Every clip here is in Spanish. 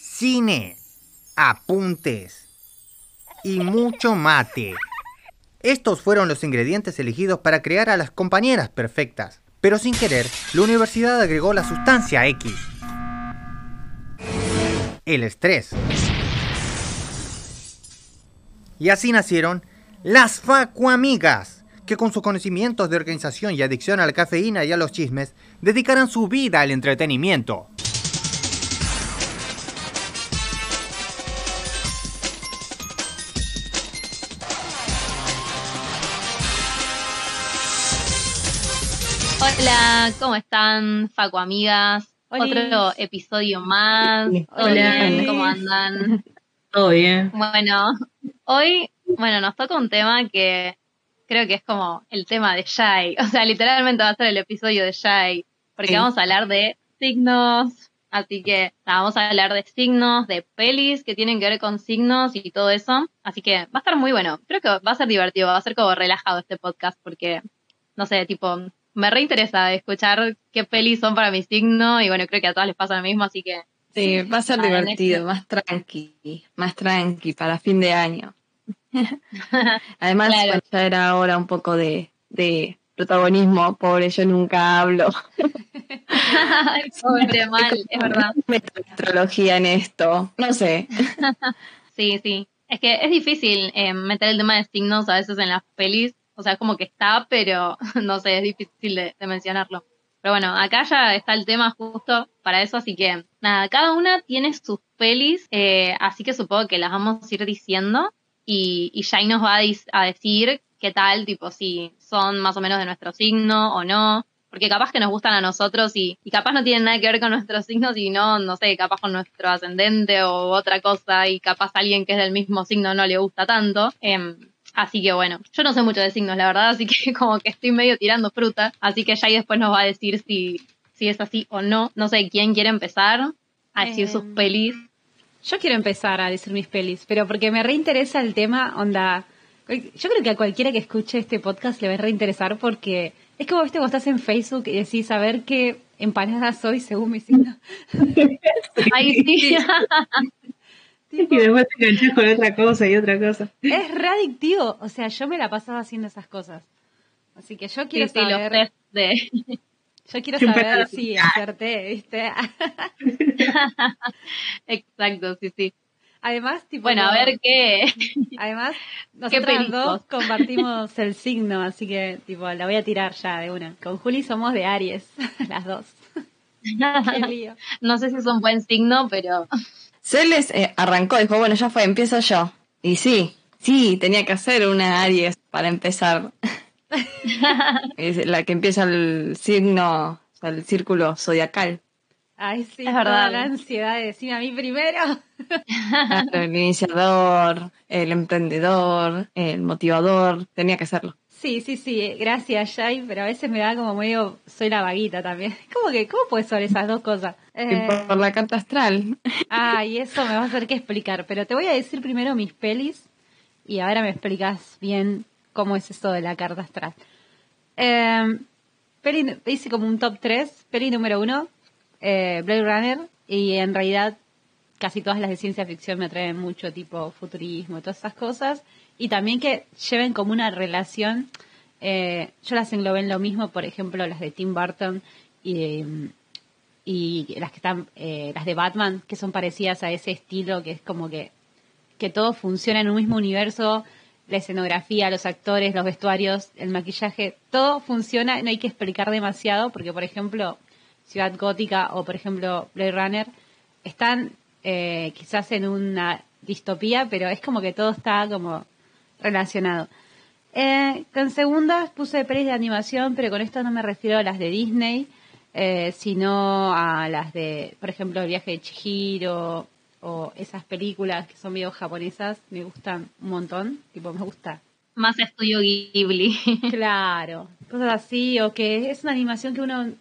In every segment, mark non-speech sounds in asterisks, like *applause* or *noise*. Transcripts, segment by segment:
cine, apuntes y mucho mate. Estos fueron los ingredientes elegidos para crear a las compañeras perfectas, pero sin querer, la universidad agregó la sustancia X. El estrés. Y así nacieron las Facuamigas, que con sus conocimientos de organización y adicción a la cafeína y a los chismes, dedicarán su vida al entretenimiento. Hola, ¿cómo están, Facu amigas? Otro episodio más. Hola. ¿Cómo andan? Todo bien. Bueno, hoy, bueno, nos toca un tema que creo que es como el tema de Shai. O sea, literalmente va a ser el episodio de Shai. Porque Sí. vamos a hablar de signos. Así que nada, vamos a hablar de signos, de pelis que tienen que ver con signos y todo eso. Así que va a estar muy bueno. Creo que va a ser divertido, va a ser como relajado este podcast porque, no sé, tipo, me reinteresa escuchar qué pelis son para mi signo y bueno, creo que a todas les pasa lo mismo, así que Sí, va a ser divertido, más tranqui, más tranqui para fin de año. *laughs* Además, Claro. bueno, ya era hora un poco de, de protagonismo, pobre, yo nunca hablo. *laughs* Ay, pobre mal, es verdad. Meto astrología en esto, no sé. *laughs* Sí, sí. Es que es difícil eh, meter el tema de signos a veces en las pelis. O sea, como que está, pero *laughs* no sé, es difícil de, mencionarlo. Pero bueno, acá ya está el tema justo para eso, así que nada, cada una tiene sus pelis, eh, así que supongo que las vamos a ir diciendo y, y Jai nos va a, decir qué tal, tipo, si son más o menos de nuestro signo o no, porque capaz que nos gustan a nosotros y, capaz no tienen nada que ver con nuestros signos y no, no sé, capaz con nuestro ascendente o otra cosa y capaz alguien que es del mismo signo no le gusta tanto. Em, así que bueno, yo no sé mucho de signos, la verdad, así que *laughs* como que estoy medio tirando fruta, así que Jai después nos va a decir si, si es así o no. No sé, ¿quién quiere empezar a decir sus Em, pelis? Yo quiero empezar a decir mis pelis, pero porque me reinteresa el tema, onda. Yo creo que a cualquiera que escuche este podcast le va a reinteresar porque es como, viste, cuando estás en Facebook y decís, a ver qué empanada soy según mi signo. *laughs* Ay, sí. *laughs* Tipo, Y después te enganchas con otra cosa y otra cosa. es readictivo. O sea, yo me la pasaba haciendo esas cosas. Así que yo quiero sí, sí, los saber, test de... yo quiero saber si acerté, viste. Exacto, sí, sí. Además, tipo. Bueno, a ver qué... Además, nosotras pericos. dos compartimos el signo, así que, tipo, la voy a tirar ya de una. Con Juli somos de Aries, *laughs* las dos. *laughs* Qué lío. No sé si es un buen signo, pero Celes eh, arrancó, dijo, bueno, ya fue, empiezo yo. Y sí, sí, tenía que hacer una Aries para empezar. *laughs* es la que empieza el signo, o sea, el círculo zodiacal. Ay, sí, Es toda verdad. la ansiedad de decirme a mí primero. Claro, el iniciador, el emprendedor, el motivador, tenía que hacerlo. Sí, sí, sí, gracias, Jai, pero a veces me da como medio, soy la vaguita también. *laughs* ¿Cómo que, cómo puede ser esas dos cosas? Eh, por, por la carta astral. Ah, y eso me va a hacer que explicar. Pero te voy a decir primero mis pelis y ahora me explicas bien cómo es esto de la carta astral. Eh, peli, hice como un top 3. Peli número 1, eh, Blade Runner. Y en realidad casi todas las de ciencia ficción me atraen mucho, tipo futurismo todas esas cosas. Y también que lleven como una relación. eh, yo las englobé en lo mismo, por ejemplo, las de Tim Burton y, y las que están, eh, las de Batman, que son parecidas a ese estilo, que es como que, que todo funciona en un mismo universo, la escenografía, los actores, los vestuarios, el maquillaje, todo funciona, no hay que explicar demasiado, porque por ejemplo, Ciudad Gótica o por ejemplo Blade Runner están eh, quizás en una distopía, pero es como que todo está como relacionado. Eh, con segundas puse pelis de animación, pero con esto no me refiero a las de Disney, eh, sino a las de, por ejemplo, El viaje de Chihiro o esas películas que son medio japonesas, me gustan un montón, tipo me gusta. más estudio Ghibli. Claro, cosas así, o que es una animación que uno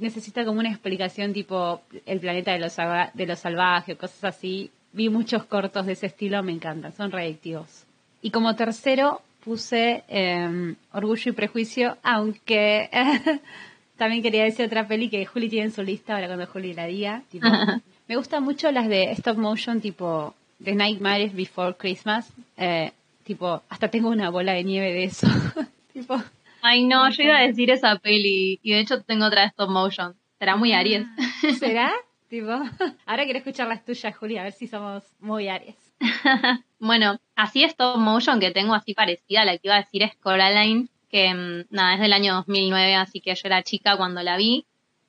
necesita como una explicación tipo El planeta de los, de los salvajes, cosas así. Vi muchos cortos de ese estilo, me encantan, son reactivos. Y como tercero puse eh, Orgullo y Prejuicio, aunque *laughs* también quería decir otra peli que Juli tiene en su lista, ahora cuando Juli la diga. Tipo, *laughs* Me gustan mucho las de stop motion tipo The Nightmares Before Christmas. Eh, tipo, hasta tengo una bola de nieve de eso. *laughs* tipo, Ay, no, yo iba a decir esa peli y de hecho tengo otra de stop motion. Será muy Aries. ¿será? *laughs* tipo, ahora quiero escuchar las tuyas, Julia, a ver si somos muy Aries. *laughs* Bueno, así stop motion que tengo así parecida, la que iba a decir es Coraline, que mm, nada, es del año 2009, así que yo era chica cuando la vi,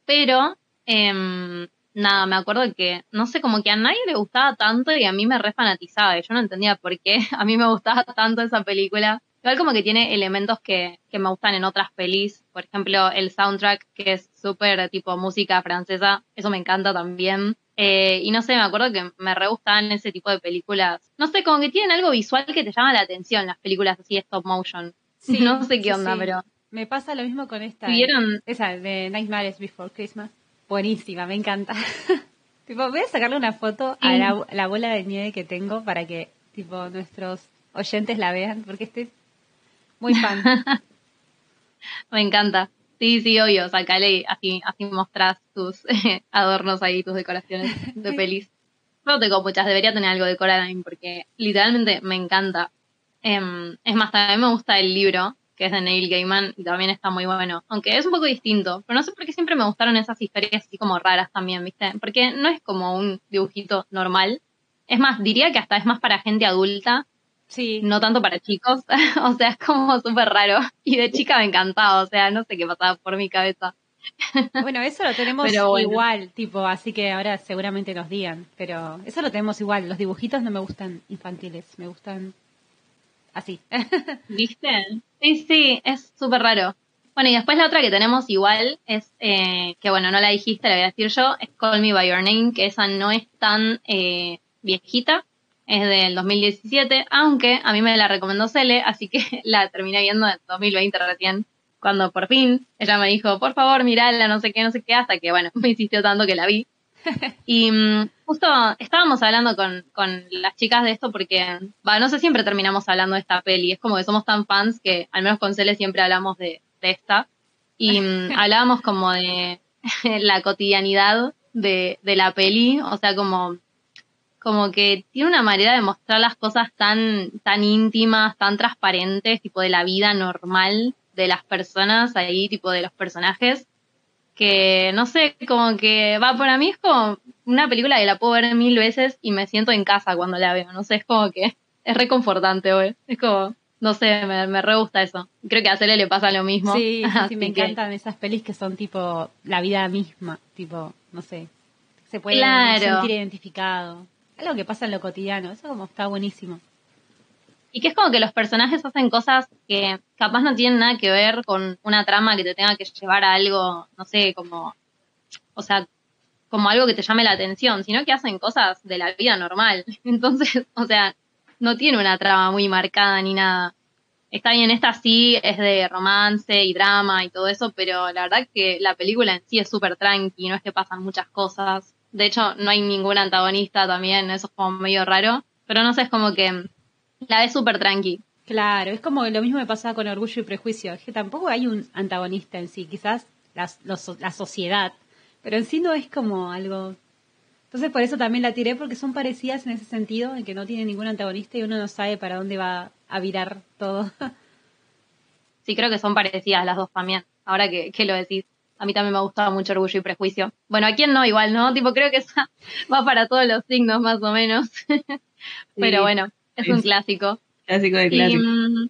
pero em, nada, me acuerdo que, no sé, como que a nadie le gustaba tanto y a mí me re fanatizaba, y yo no entendía por qué *laughs* a mí me gustaba tanto esa película. Igual como que tiene elementos que, que me gustan en otras pelis, por ejemplo el soundtrack que es súper tipo música francesa, eso me encanta también. Eh, y no sé, me acuerdo que me re gustaban ese tipo de películas. No sé, como que tienen algo visual que te llama la atención, las películas así de stop motion. Sí, *laughs* no sé qué onda, sí. pero... Me pasa lo mismo con esta. ¿Vieron? Esa de Nightmares Before Christmas. Buenísima, me encanta. *laughs* tipo, voy a sacarle una foto a la, la bola de nieve que tengo para que tipo nuestros oyentes la vean, porque estoy muy fan. *laughs* Me encanta. Sí, sí, obvio, sacale, así, así mostrás tus *laughs* adornos ahí, tus decoraciones de *laughs* pelis. No tengo muchas, debería tener algo de Coraline porque literalmente me encanta. Em, es más, también me gusta el libro, que es de Neil Gaiman, y también está muy bueno. Aunque es un poco distinto, pero no sé por qué siempre me gustaron esas historias así como raras también, ¿viste? Porque no es como un dibujito normal. Es más, diría que hasta es más para gente adulta Sí, no tanto para chicos, *laughs* o sea, es como súper raro. Y de chica me encantaba, o sea, no sé qué pasaba por mi cabeza. *laughs* bueno, eso lo tenemos bueno. igual, tipo, así que ahora seguramente nos digan, pero eso lo tenemos igual. Los dibujitos no me gustan infantiles, me gustan así. *laughs* ¿Viste? Sí, sí, es súper raro. Bueno, y después la otra que tenemos igual es, eh, que bueno, no la dijiste, la voy a decir yo, es Call Me By Your Name, que esa no es tan eh, viejita, es del 2017, aunque a mí me la recomendó Cele, así que *laughs* la terminé viendo en 2020 recién, cuando por fin ella me dijo, por favor, mirala, no sé qué, no sé qué, hasta que bueno, *laughs* me insistió tanto que la vi. *laughs* Y mm, justo estábamos hablando con, con las chicas de esto porque, va, no sé, siempre terminamos hablando de esta peli. Es como que somos tan fans que, al menos con Cele, siempre hablamos de, de esta. Y mm, hablábamos como de la cotidianidad de, de la peli, o sea, como, como que tiene una manera de mostrar las cosas tan, tan íntimas, tan transparentes, tipo de la vida normal de las personas ahí, tipo de los personajes que no sé, como que va para mí es como una película que la puedo ver mil veces y me siento en casa cuando la veo, no sé, es como que es reconfortante, güey. Es como, no sé, me, me re gusta eso. Creo que a Cele le pasa lo mismo. Sí, sí, *laughs* me que- encantan esas pelis que son tipo la vida misma, tipo, no sé, se puede Claro. sentir identificado. Algo que pasa en lo cotidiano, eso como está buenísimo. Y que es como que los personajes hacen cosas que capaz no tienen nada que ver con una trama que te tenga que llevar a algo, no sé, como, o sea, como algo que te llame la atención, sino que hacen cosas de la vida normal. *laughs* Entonces, o sea, no tiene una trama muy marcada ni nada. Está bien, esta sí es de romance y drama y todo eso, pero la verdad que la película en sí es súper tranqui, no es que pasan muchas cosas. De hecho, no hay ningún antagonista también, eso es como medio raro. Pero no sé, es como que la ves súper tranqui. Claro, es como lo mismo me pasaba con Orgullo y Prejuicio, es que tampoco hay un antagonista en sí, quizás los- la sociedad, pero en sí no es como algo... Entonces por eso también la tiré, porque son parecidas en ese sentido, en que no tiene ningún antagonista y uno no sabe para dónde va a virar todo. *laughs* Sí, creo que son parecidas las dos también. Ahora que, que lo decís. A mí también me gustaba mucho Orgullo y Prejuicio. Bueno, ¿a quién no? Igual, ¿no? Tipo, creo que esa *laughs* va para todos los signos más o menos. *laughs* Pero bueno, es un clásico. Clásico de clásico. mm,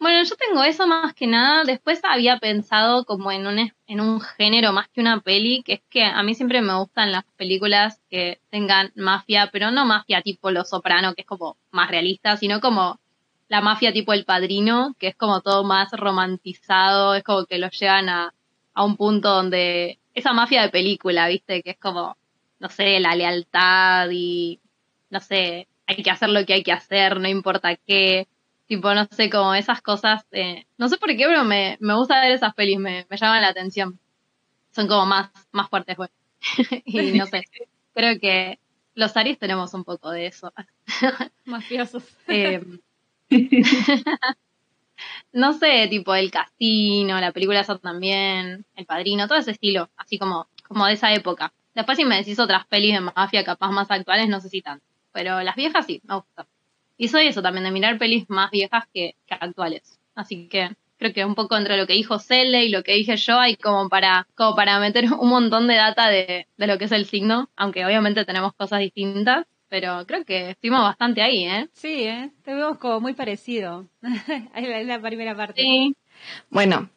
bueno, yo tengo eso más que nada. Después había pensado como en un, en un género más que una peli, que es que a mí siempre me gustan las películas que tengan mafia, pero no mafia tipo Los Soprano, que es como más realista, sino como la mafia tipo El Padrino, que es como todo más romantizado, es como que lo llevan a, a un punto donde esa mafia de película, ¿viste? Que es como, no sé, la lealtad y, no sé, hay que hacer lo que hay que hacer, no importa qué. Tipo, no sé, como esas cosas, eh, no sé por qué, pero me, me gusta ver esas pelis, me, me llaman la atención. Son como más, más fuertes, güey. *laughs* y no sé, creo que los Aries tenemos un poco de eso. Mafiosos. *laughs* Eh, *laughs* no sé, tipo el casino, la película esa también, el padrino, todo ese estilo, así como, como de esa época. Después si me decís otras pelis de mafia capaz más actuales, no sé si tanto. Pero las viejas sí, me gustan. Y soy eso también, de mirar pelis más viejas que, que actuales. Así que creo que un poco entre lo que dijo Cele y lo que dije yo hay como para, como para meter un montón de data de, de lo que es el signo, aunque obviamente tenemos cosas distintas, pero creo que estuvimos bastante ahí, ¿eh? Sí, ¿eh? Te vemos como muy parecido. *laughs* Ahí la, la primera parte. Sí, Bueno,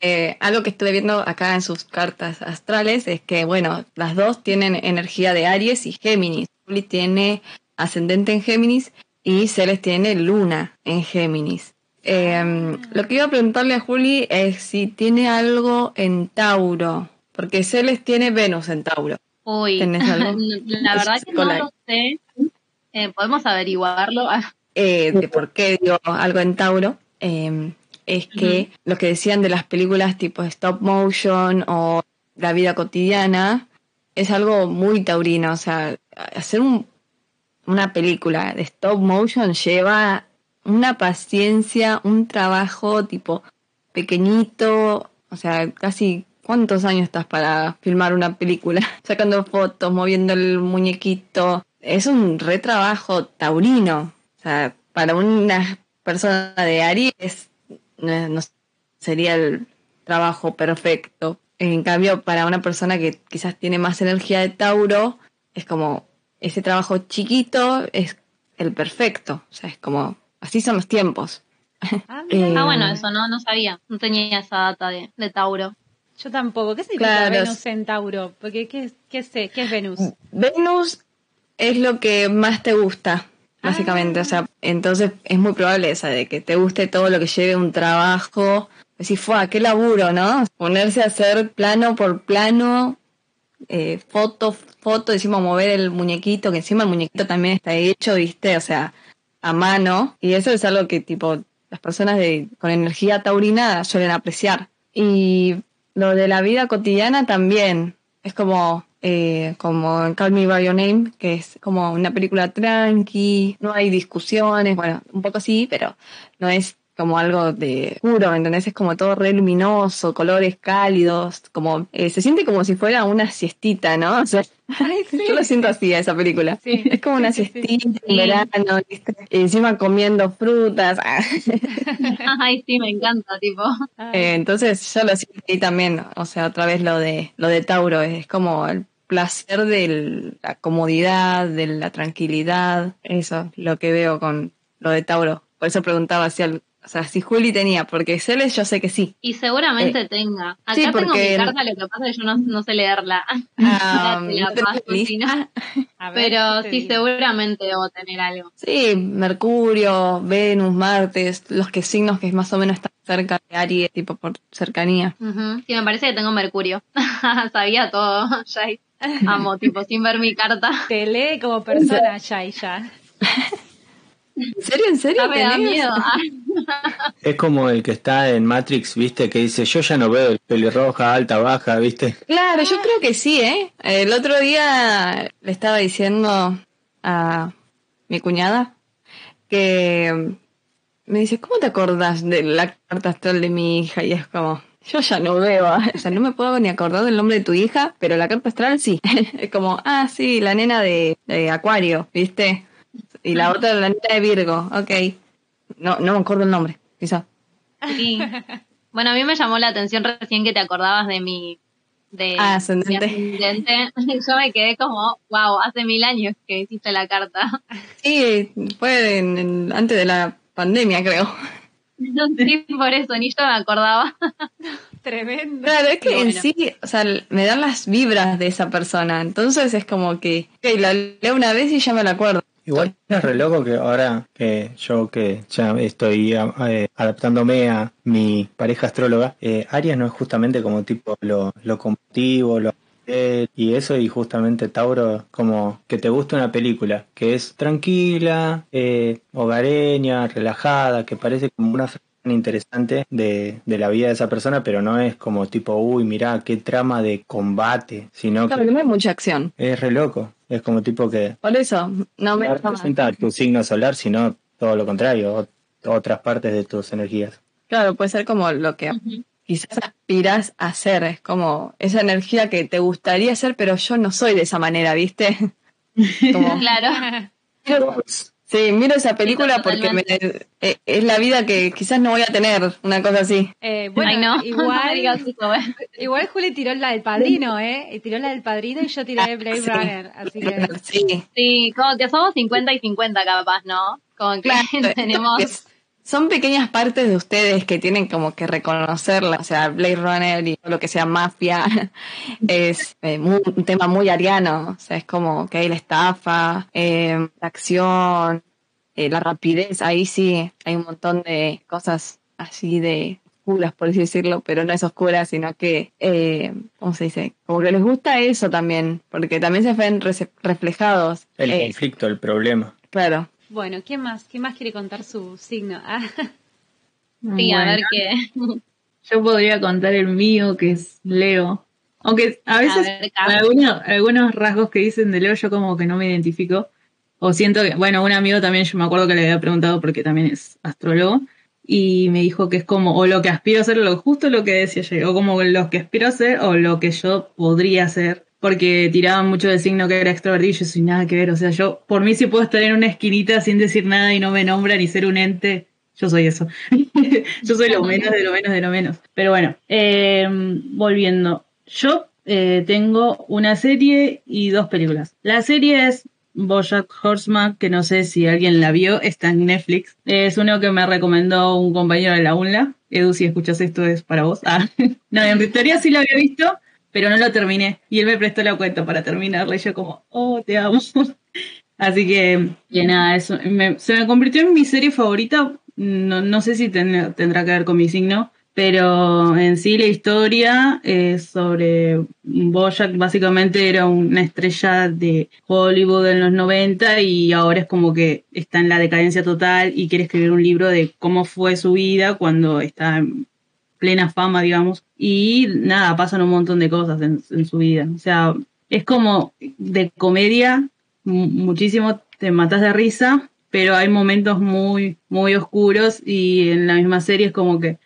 eh, algo que estuve viendo acá en sus cartas astrales es que, bueno, las dos tienen energía de Aries y Géminis. Juli tiene ascendente en Géminis y Celes tiene luna en Géminis. Eh, lo que iba a preguntarle a Juli es si tiene algo en Tauro, porque Celes tiene Venus en Tauro. Uy, *laughs* la verdad que no lo sé. Eh, ¿Podemos averiguarlo? *laughs* Eh, de por qué digo algo en Tauro, eh, es que lo que decían de las películas tipo stop motion o la vida cotidiana es algo muy taurino. O sea, hacer un- una película de stop motion lleva una paciencia, un trabajo tipo pequeñito, o sea, casi ¿cuántos años estás para filmar una película? *laughs* Sacando fotos, moviendo el muñequito. Es un retrabajo taurino. O sea, para una persona de Aries no, no sería el trabajo perfecto. En cambio, para una persona que quizás tiene más energía de Tauro, es como ese trabajo chiquito es el perfecto. O sea, es como, así son los tiempos. Ah, mira, Eh, Ah, bueno, eso no, no sabía. No tenía esa data de, de Tauro. Yo tampoco. ¿Qué significa Claro, Venus en Tauro? Porque ¿qué, qué sé? ¿Qué es Venus? Venus es lo que más te gusta, básicamente. Ah. O sea, entonces es muy probable esa de que te guste todo lo que lleve un trabajo. Decís, fue, qué laburo, ¿no? Ponerse a hacer plano por plano, eh, foto, foto, encima mover el muñequito, que encima el muñequito también está hecho, ¿viste? O sea, a mano. Y eso es algo que, tipo, las personas de, con energía taurina suelen apreciar. Y lo de la vida cotidiana también. Es como, eh, como Call Me By Your Name, que es como una película tranqui, no hay discusiones, bueno, un poco sí, pero no es como algo de puro, ¿me entendés? Es como todo re luminoso, colores cálidos, como, eh, se siente como si fuera una siestita, ¿no? *laughs* O sea, yo lo siento así a esa película. Sí, *laughs* Es como una sí, sí, siestita en verano, encima comiendo frutas. *laughs* Ay, sí, me encanta, tipo. Eh, entonces yo lo siento ahí también, o sea, otra vez lo de lo de Tauro, es como el placer de la comodidad, de la tranquilidad, eso, lo que veo con lo de Tauro. Por eso preguntaba si, al- o sea, si Juli tenía, porque Celes yo sé que sí. Y seguramente tenga. Acá sí, tengo porque- mi carta, lo que pasa es que yo no, no sé leerla. Te *laughs* la ¿no tenés paso, lista? si no. a ver, Pero ¿qué te sí, digo? seguramente debo tener algo. Sí, Mercurio, Venus, Martes, los que signos que más o menos están cerca de Aries, tipo por cercanía. Ujú. Sí, me parece que tengo Mercurio. *laughs* Sabía todo, *laughs* Jai. Amo, tipo, sin ver mi carta. Te lee como persona ya y ya. ¿En serio? ¿En serio? Me da tenés? miedo. *laughs* Es como el que está en Matrix, ¿viste? Que dice, yo ya no veo el pelirroja, alta, baja, ¿viste? Claro, yo creo que sí, ¿eh? El otro día le estaba diciendo a mi cuñada que me dice, ¿cómo te acordás de la carta astral de mi hija? Y es como, yo ya no veo, o sea, no me puedo ni acordar del nombre de tu hija, pero la carta astral sí. *laughs* es como, ah, sí, la nena de, de Acuario, ¿viste? Y la otra, la nena de Virgo, ok. No, no me acuerdo el nombre, quizá. Sí. Bueno, a mí me llamó la atención recién que te acordabas de mi, de Ah, ascendente. *laughs* Yo me quedé como, wow, hace mil años que hiciste la carta. Sí, fue en- en- antes de la pandemia, creo. *laughs* Sí, por eso, ni yo me acordaba. *laughs* Tremendo. Claro, es que en sí, o sea, me dan las vibras de esa persona. Entonces es como que, ok, la leo una vez y ya me la acuerdo. Igual es re loco que ahora que yo que ya estoy eh, adaptándome a mi pareja astróloga, eh, Aries no es justamente como tipo lo, lo competitivo, lo y eso y justamente Tauro como que te gusta una película que es tranquila, eh, hogareña, relajada, que parece como una interesante de, de la vida de esa persona, pero no es como tipo, uy, mirá, qué trama de combate, sino Claro, que no hay mucha acción. es re loco. Es como tipo que Por eso, no me no representa tu signo solar, sino todo lo contrario, ot- otras partes de tus energías. Claro, puede ser como lo que, quizás aspiras a ser. Es como esa energía que te gustaría ser, pero yo no soy de esa manera, ¿viste? *laughs* Como, Claro. Sí, miro esa película Sí, porque me- eh, es la vida que quizás no voy a tener, una cosa así. Eh, bueno, Ay, no. *laughs* No igual, eso, güey. igual Juli tiró la del padrino, ¿eh? Y tiró la del padrino y yo tiré Blade Sí. Runner. Así que. Sí, Sí, como que somos 50 y 50 capaz, ¿no? Como que claro. *laughs* tenemos... Son pequeñas partes de ustedes que tienen como que reconocerla. O sea, Blade Runner y todo lo que sea mafia *laughs* es eh, mu- un tema muy ariano. O sea, es como que hay la estafa, eh, la acción, eh, la rapidez. Ahí sí hay un montón de cosas así de oscuras, por así decirlo, pero no es oscura, sino que, eh, ¿cómo se dice? Como que les gusta eso también, porque también se ven reflejados. El conflicto, el problema. claro. Bueno, ¿quién más? ¿Quién más quiere contar su signo? *laughs* Ah, Sí, a Bueno, ver qué... *laughs* Yo podría contar el mío, que es Leo. Aunque a veces ver, Cam. algunos, algunos rasgos que dicen de Leo yo como que no me identifico. O siento que, bueno, un amigo también, yo me acuerdo que le había preguntado porque también es astrólogo, y me dijo que es como, o lo que aspiro a ser, lo, justo lo que decía yo, o como lo que aspiro a ser, o lo que yo podría ser, porque tiraban mucho del signo que era extrovertido yo soy nada que ver, o sea, yo, por mí si puedo estar en una esquinita sin decir nada y no me nombran y ser un ente, yo soy eso. *laughs* yo soy lo menos de lo menos de lo menos. Pero bueno, eh, volviendo. Yo eh, tengo una serie y dos películas. La serie es Bojack Horseman, que no sé si alguien la vio, está en Netflix. Es uno que me recomendó un compañero de la UNLA. Edu, si escuchas esto es para vos. Ah. *laughs* No, en teoría sí lo había visto, pero no lo terminé. Y él me prestó la cuenta para terminarla y yo como, oh, te amo. *laughs* Así que, que nada, eso, se me convirtió en mi serie favorita. No, no sé si ten- tendrá que ver con mi signo, pero en sí la historia es sobre Bojack, básicamente era una estrella de Hollywood en los 90 y ahora es como que está en la decadencia total y quiere escribir un libro de cómo fue su vida cuando está plena fama, digamos. Y nada, pasan un montón de cosas en, en su vida. O sea, es como de comedia, mu- muchísimo te matas de risa, pero hay momentos muy, muy oscuros y en la misma serie es como que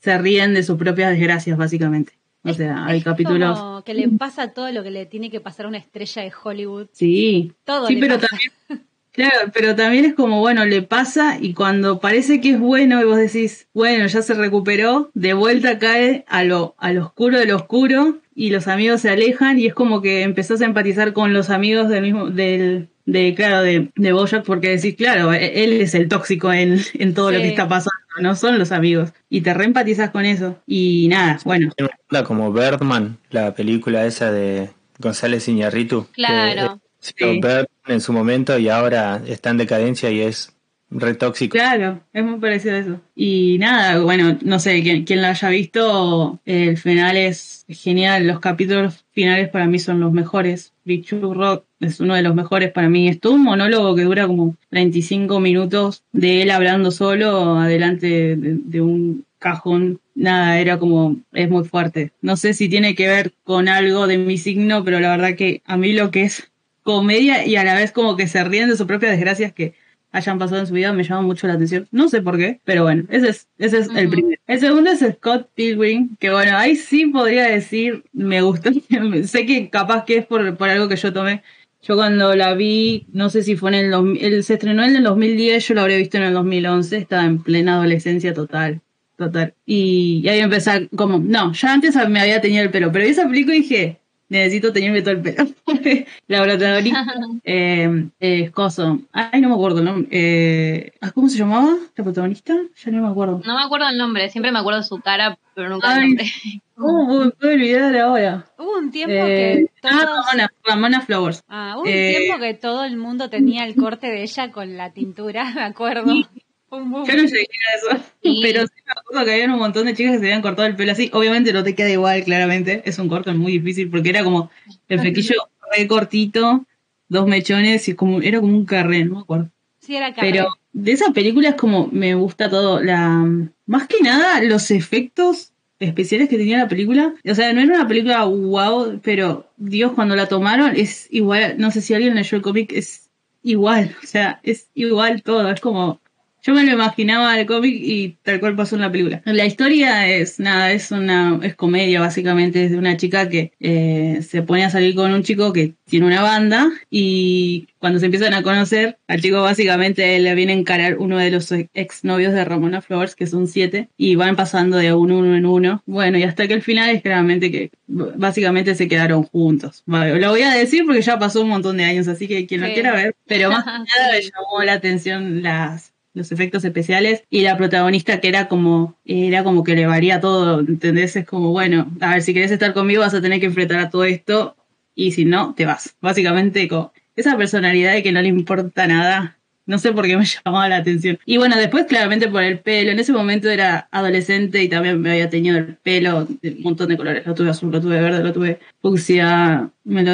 se ríen de sus propias desgracias, básicamente. O sea, hay Es capítulos. Como que le pasa todo lo que le tiene que pasar a una estrella de Hollywood. Sí, Todo sí, le pero pasa. también, *laughs* claro, pero también es como, bueno, le pasa y cuando parece que es bueno y vos decís, bueno, ya se recuperó, de vuelta cae a lo, a lo oscuro de lo oscuro y los amigos se alejan y es como que empezás a empatizar con los amigos del mismo, del, de, claro, de, de Bojack porque decís, claro, e- él es el tóxico en, en todo lo que está pasando, no son los amigos. Y te reempatizas con eso. Y nada, bueno, Tiene una onda como Birdman, la película esa de González Iñárritu. que, Claro. Sí. En su momento y ahora está en decadencia y es re tóxico. Claro, es muy parecido a eso. Y nada, bueno, no sé, quien, quien lo haya visto, el final es genial. Los capítulos finales para mí son los mejores. True Rock es uno de los mejores para mí. Es todo un monólogo que dura como 25 minutos de él hablando solo adelante de, de un cajón. Nada, era como, es muy fuerte. No sé si tiene que ver con algo de mi signo, pero la verdad que a mí lo que es comedia y a la vez como que se ríen de sus propias desgracias que hayan pasado en su vida me llama mucho la atención. No sé por qué, pero bueno, ese es, ese es el primero. El segundo es Scott Pilgrim, que bueno, ahí sí podría decir, me gustó. *laughs* sé que capaz que es por, por algo que yo tomé. Yo cuando la vi, no sé si fue en el, 2000 él se estrenó en el 2010, yo lo habría visto en el 2011, estaba en plena adolescencia total, total. Y, y ahí empecé como, no, ya antes me había tenido el pelo, pero vi esa película y dije, necesito tenerme todo el pelo. *laughs* la protagonista *laughs* eh, Coso. Ay, no me acuerdo, ¿no? Eh, ah, ¿Cómo se llamaba la protagonista? Ya no me acuerdo. No me acuerdo el nombre, siempre me acuerdo de su cara, pero nunca el Ay. nombre. *laughs* ¿Cómo me puedo olvidar ahora? Hubo un tiempo Eh, que ah, todos... Ramona, Ramona Flowers. Ah, hubo un eh, tiempo que todo el mundo tenía el corte de ella con la tintura, me acuerdo. Fue boom. Yo no llegué a eso, Sí. pero sí me acuerdo que había un montón de chicas que se habían cortado el pelo así. Obviamente no te queda igual, claramente. Es un corte muy difícil porque era como el flequillo re cortito, dos mechones y como era como un carré, no me acuerdo. Sí, era Carmen. Pero de esa película es como me gusta todo. La más que nada los efectos especiales que tenía la película. O sea, no era una película wow, pero Dios cuando la tomaron es igual. No sé si alguien leyó el cómic, es igual. O sea, es igual todo. Es como Yo me lo imaginaba el cómic y tal cual pasó en la película. La historia es nada, es una es comedia básicamente, es de una chica que eh, se pone a salir con un chico que tiene una banda y cuando se empiezan a conocer, al chico básicamente le viene a encarar uno de los ex novios de Ramona Flowers, que son siete, y van pasando de uno, uno en uno. Bueno, y hasta que el final es claramente que básicamente se quedaron juntos. lo voy a decir porque ya pasó un montón de años, así que quien lo quiera ver, pero más *laughs* que nada me llamó la atención las los efectos especiales y la protagonista que era como era como que le varía todo, ¿entendés? Es como, bueno, a ver, si querés estar conmigo vas a tener que enfrentar a todo esto y si no, te vas. Básicamente con esa personalidad de que no le importa nada. No sé por qué me *laughs* llamaba la atención. Y bueno, después claramente por el pelo. En ese momento era adolescente y también me había tenido el pelo de un montón de colores. Lo tuve azul, lo tuve verde, lo tuve fucsia, me lo,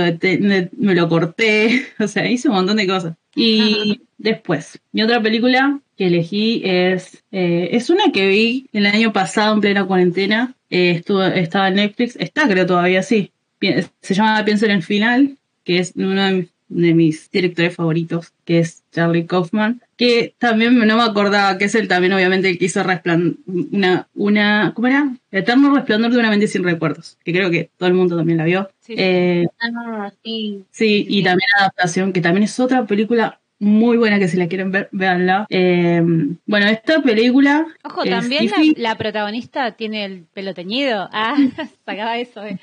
me lo corté. *laughs* O sea, hice un montón de cosas. Y *laughs* después, mi otra película que elegí es, eh, es una que vi el año pasado en plena cuarentena. Eh, estuvo, estaba en Netflix, está creo todavía, sí. Se llama Pienso en el final, que es uno de mis, directores favoritos, que es Charlie Kaufman, que también no me acordaba que es él también obviamente el que hizo una, una, ¿cómo era? Eterno resplandor de una mente sin recuerdos, que creo que todo el mundo también la vio. Sí, eh, ah, sí. sí, y también Adaptación, que también es otra película muy buena que si la quieren ver, véanla. Eh, bueno, esta película. Ojo, también la, protagonista tiene el pelo teñido. *laughs* Ah, sacaba eso. Eh.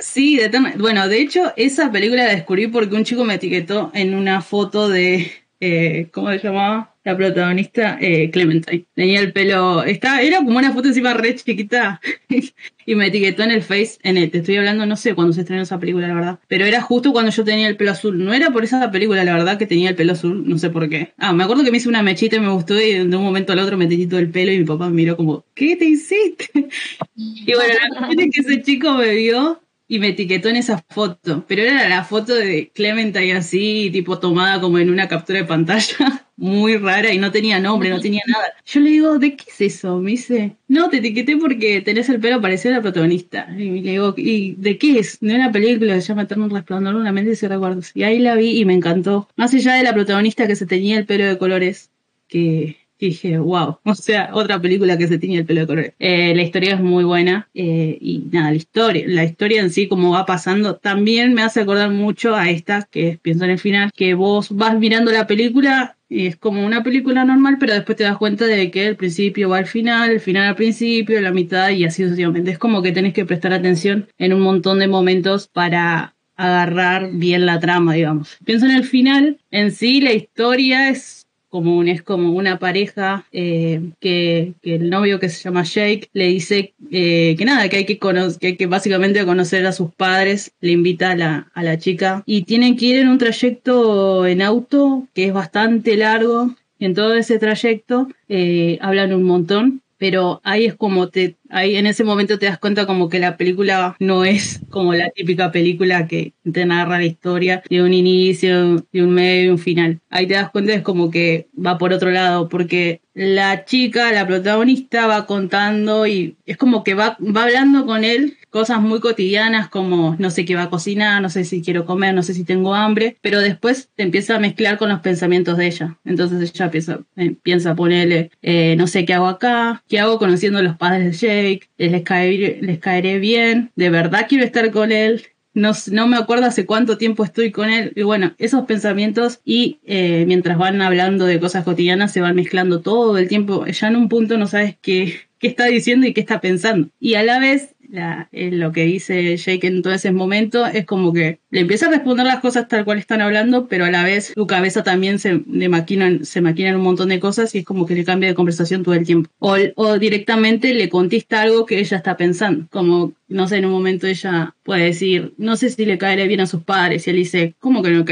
sí, de bueno, de hecho, esa película la descubrí porque un chico me etiquetó en una foto de. Eh, ¿Cómo se llamaba? La protagonista, eh, Clementine. Tenía el pelo, está, era como una foto encima re chiquita *laughs* y me etiquetó en el Face, en el, te estoy hablando, no sé cuándo se estrenó esa película, la verdad, pero era justo cuando yo tenía el pelo azul. No era por esa película, la verdad, que tenía el pelo azul, no sé por qué. Ah, me acuerdo que me hice una mechita y me gustó y de un momento al otro me teñí todo el pelo y mi papá me miró como, ¿qué te hiciste? *laughs* y bueno, la verdad es que ese chico me vio y me etiquetó en esa foto, pero era la foto de Clementine así, tipo tomada como en una captura de pantalla, *laughs* muy rara y no tenía nombre, no tenía nada. Yo le digo, ¿de qué es eso? Me dice, no, te etiqueté porque tenés el pelo parecido a la protagonista. Y le digo, ¿y de qué es? No una película, se llama Eterno Resplandor una mente sin recuerdos. Y ahí la vi y me encantó. Más allá de la protagonista que se tenía el pelo de colores, que dije, wow, *laughs* o sea, otra película que se tiñe el pelo de colores. Eh, la historia es muy buena eh, y nada, la historia, la historia en sí, como va pasando, también me hace acordar mucho a esta, que pienso en el final, que vos vas mirando la película y es como una película normal, pero después te das cuenta de que el principio va al final, el final al principio, la mitad y así sucesivamente. Es como que tenés que prestar atención en un montón de momentos para agarrar bien la trama, digamos. Pienso en el final, en sí la historia es común, es como una pareja eh, que, el novio que se llama Jake le dice eh, que nada, que hay que, que hay que básicamente conocer a sus padres, le invita a la, a la chica y tienen que ir en un trayecto en auto que es bastante largo. En todo ese trayecto eh, hablan un montón pero ahí es como te, ahí en ese momento te das cuenta como que la película no es como la típica película que te narra la historia de un inicio, de un medio y un final. Ahí te das cuenta es como que va por otro lado, porque la chica, la protagonista, va contando y es como que va, va hablando con él cosas muy cotidianas como no sé qué va a cocinar, no sé si quiero comer, no sé si tengo hambre, pero después te empieza a mezclar con los pensamientos de ella. Entonces ella piensa, eh, piensa ponerle, eh, no sé qué hago acá, qué hago conociendo a los padres de Jake, les, caeré, les caeré bien, de verdad quiero estar con él, no, no, me acuerdo hace cuánto tiempo estoy con él. Y bueno, esos pensamientos y eh, mientras van hablando de cosas cotidianas se van mezclando todo el tiempo. Ya en un punto no sabes qué, qué está diciendo y qué está pensando. Y a la vez la, eh, lo que dice Jake en todo ese momento es como que le empieza a responder las cosas tal cual están hablando, pero a la vez su cabeza también se, maquina, se maquina en un montón de cosas y es como que le cambia de conversación todo el tiempo. O, o directamente le contesta algo que ella está pensando, como no sé, en un momento ella puede decir, no sé si le caeré bien a sus padres, y él dice, ¿cómo que no?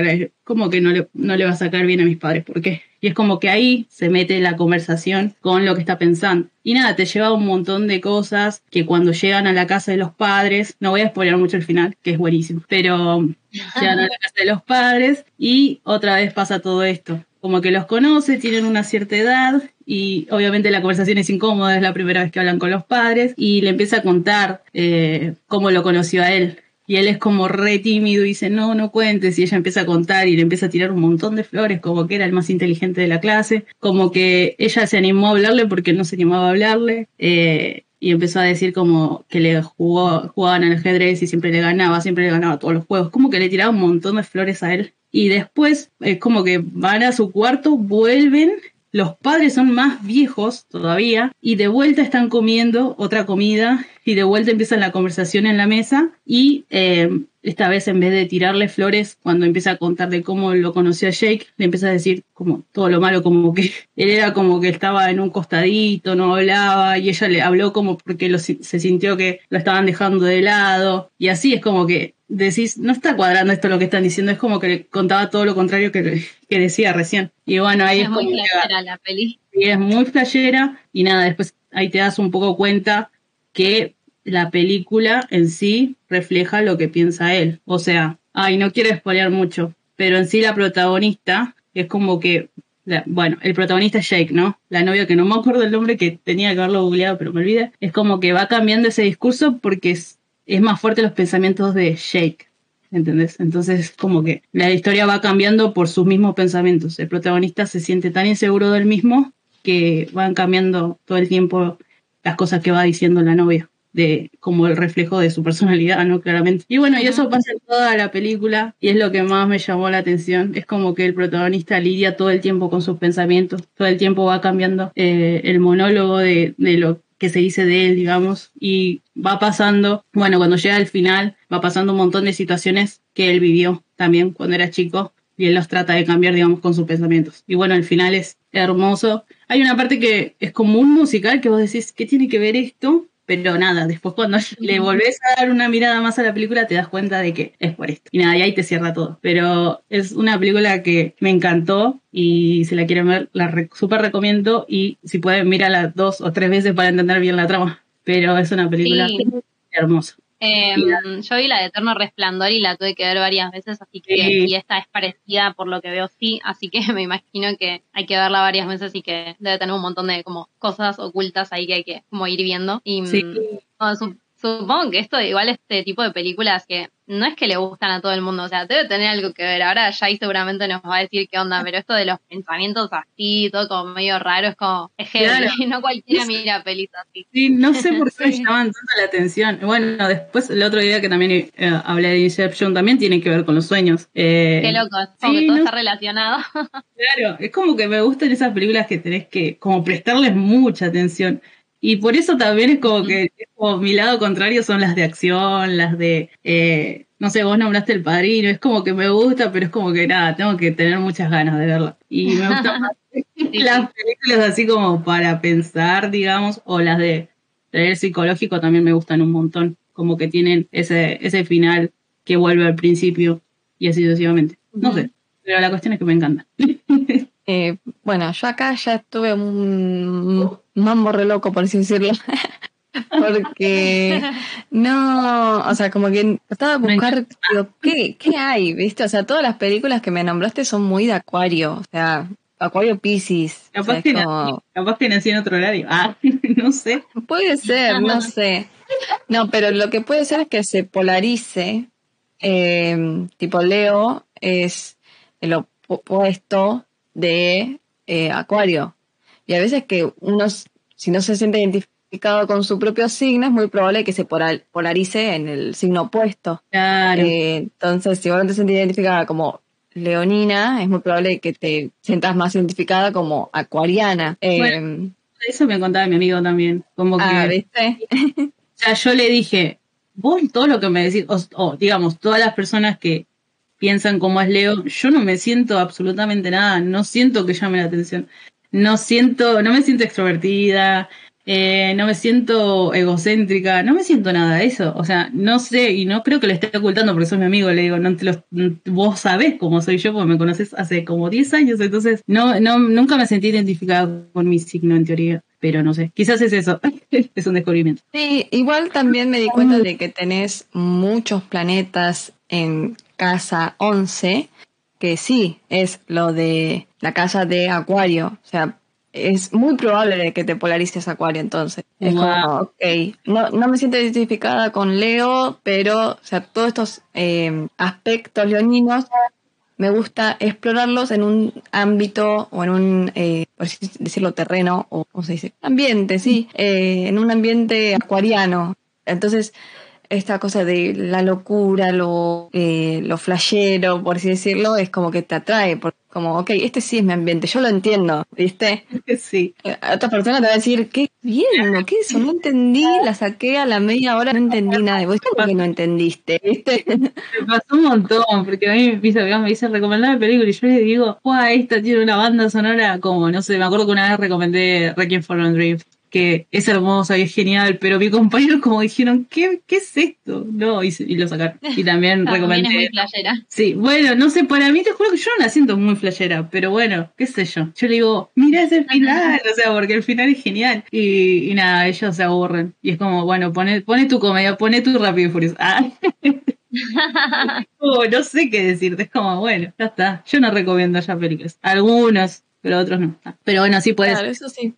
¿Cómo que no le, no le va a sacar bien a mis padres? ¿Por qué? Y es como que ahí se mete la conversación con lo que está pensando. Y nada, te lleva un montón de cosas que cuando llegan a la casa de los padres, no voy a spoiler mucho el final, que es buenísimo, pero *laughs* llegan a la casa de los padres y otra vez pasa todo esto. Como que los conoce, tienen una cierta edad y obviamente la conversación es incómoda, es la primera vez que hablan con los padres y le empieza a contar eh, cómo lo conoció a él y él es como re tímido y dice, no, no cuentes, y ella empieza a contar y le empieza a tirar un montón de flores, como que era el más inteligente de la clase, como que ella se animó a hablarle porque no se animaba a hablarle, eh, y empezó a decir como que le jugó, jugaban al ajedrez y siempre le ganaba, siempre le ganaba todos los juegos, como que le tiraba un montón de flores a él. Y después es como que van a su cuarto, vuelven los padres son más viejos todavía y de vuelta están comiendo otra comida y de vuelta empiezan la conversación en la mesa y eh, esta vez en vez de tirarle flores cuando empieza a contar de cómo lo conoció a Jake, le empieza a decir como todo lo malo, como que *laughs* él era como que estaba en un costadito, no hablaba y ella le habló como porque se sintió que lo estaban dejando de lado. Y así es como que decís, no está cuadrando esto lo que están diciendo, es como que le contaba todo lo contrario que, que decía recién. Y bueno, ahí es, es muy flashera la peli. Y es muy flashera y nada, después ahí te das un poco cuenta que la película en sí refleja lo que piensa él. O sea, ay, no quiero spoilear mucho, pero en sí la protagonista es como que bueno, el protagonista es Jake, ¿no? La novia que no me acuerdo el nombre que tenía que haberlo googleado, pero me olvidé. Es como que va cambiando ese discurso porque es, es más fuerte los pensamientos de Jake. ¿Entendés? Entonces, como que la historia va cambiando por sus mismos pensamientos. El protagonista se siente tan inseguro del mismo que van cambiando todo el tiempo las cosas que va diciendo la novia, de como el reflejo de su personalidad, ¿no? Claramente. Y bueno, y eso pasa en toda la película y es lo que más me llamó la atención. Es como que el protagonista lidia todo el tiempo con sus pensamientos, todo el tiempo va cambiando eh, el monólogo de, de lo que se dice de él, digamos, y va pasando, bueno, cuando llega al final, va pasando un montón de situaciones que él vivió también cuando era chico y él los trata de cambiar, digamos, con sus pensamientos. Y bueno, el final es hermoso. Hay una parte que es como un musical que vos decís, ¿qué tiene que ver esto? Pero nada, después cuando *laughs* le volvés a dar una mirada más a la película te das cuenta de que es por esto. Y nada, y ahí te cierra todo. Pero es una película que me encantó y si la quieren ver, la re súper recomiendo y si pueden, mírala dos o tres veces para entender bien la trama. Pero es una película hermosa. Eh, yo vi la de Eterno Resplandor y la tuve que ver varias veces, así que y esta es parecida por lo que veo, sí, así que *laughs* me imagino que hay que verla varias veces y que debe tener un montón de como cosas ocultas ahí que hay que como ir viendo. Y sí. Mm, supongo que esto igual este tipo de películas que no es que le gustan a todo el mundo, o sea, debe tener algo que ver. Ahora Jay seguramente nos va a decir qué onda, pero esto de los pensamientos así, todo como medio raro, es como, es heavy, *laughs* no cualquiera mira pelis así. Sí, no sé por qué me llaman tanto la atención. Bueno, después el otro día que también eh, hablé de Inception también tiene que ver con los sueños. Eh, qué loco, es como que todo está relacionado. Claro, es como que me gustan esas películas que tenés que como prestarles mucha atención. Y por eso también es como que como mi lado contrario son las de acción, las de, eh, no sé, vos nombraste El Padrino, es como que me gusta, pero es como que nada, tengo que tener muchas ganas de verla. Y me gustan *laughs* más las películas así como para pensar, digamos, o las de leer psicológico también me gustan un montón, como que tienen ese, ese final que vuelve al principio y así sucesivamente. No sé, pero la cuestión es que me encanta. *laughs* Eh, bueno, yo acá ya tuve un mambo re loco, por así decirlo. *laughs* Porque no, o sea, como que estaba a buscar, digo, ¿qué, ¿qué hay? ¿Viste? O sea, todas las películas que me nombraste son muy de acuario, o sea, Acuario Pisces. Capaz, que, capaz que nací en otro horario. Ah, *laughs* no sé. Puede ser, no sé. No, pero lo que puede ser es que se polarice. Eh, tipo Leo es el opuesto de eh, Acuario. Y a veces que uno, si no se siente identificado con su propio signo, es muy probable que se polarice en el signo opuesto. Claro. Eh, entonces, si vos no te sientes identificada como leonina, es muy probable que te sientas más identificada como acuariana. Eh, eso me contaba mi amigo también. Como ah, que, ¿viste? *laughs* o sea, yo le dije, vos todo lo que me decís, o digamos, todas las personas que piensan cómo es Leo, yo no me siento absolutamente nada, no siento que llame la atención, no siento, no me siento extrovertida, eh, no me siento egocéntrica, no me siento nada de eso, o sea, no sé y no creo que le esté ocultando porque sos mi amigo, le digo, no te lo, vos sabés cómo soy yo porque me conoces hace como 10 años, entonces no, no, nunca me sentí identificada con mi signo en teoría pero no sé, quizás es eso, *laughs* es un descubrimiento. Sí, igual también me di cuenta de que tenés muchos planetas en casa 11, que sí es lo de la casa de Acuario. O sea, es muy probable de que te polarices Acuario entonces. Es Wow. como, ok, no, no me siento identificada con Leo, pero, o sea, todos estos eh, aspectos leoninos me gusta explorarlos en un ámbito o en un, eh, por decirlo, terreno, o ¿cómo se dice? Ambiente, sí, eh, en un ambiente acuariano. Entonces, esta cosa de la locura, lo, eh, lo flashero, por así decirlo, es como que te atrae, porque como, ok, este sí es mi ambiente, yo lo entiendo, ¿viste? *laughs* Sí. Eh, Otra persona te va a decir, ¿qué viendo? ¿Qué es eso? No entendí, la saqué a la media hora, no entendí nada. Y vos, ¿cómo que no entendiste? ¿Viste? *laughs* Me pasó un montón, porque a mí mis amigas me dicen recomendar la película y yo les digo, guau, esta tiene una banda sonora como, no sé, me acuerdo que una vez recomendé Requiem for a Dream, que es hermosa y es genial, pero mi compañero como dijeron, ¿qué, qué es esto? No, y, lo sacaron. Y también *laughs* También es recomendé... muy playera. Sí, bueno, no sé, para mí te juro que yo no la siento muy flashera, pero bueno, qué sé yo. Yo le digo, mira ese final, o sea, porque el final es genial. Y, y nada, ellos se aburren. Y es como, bueno, pone, pone tu comedia, pone tu rápido y furioso. Ah. *laughs* *laughs* Oh, no sé qué decirte, es como, bueno, ya está. Yo no recomiendo ya películas. Algunos, pero otros no. Pero bueno, sí puede Claro, ser. eso sí.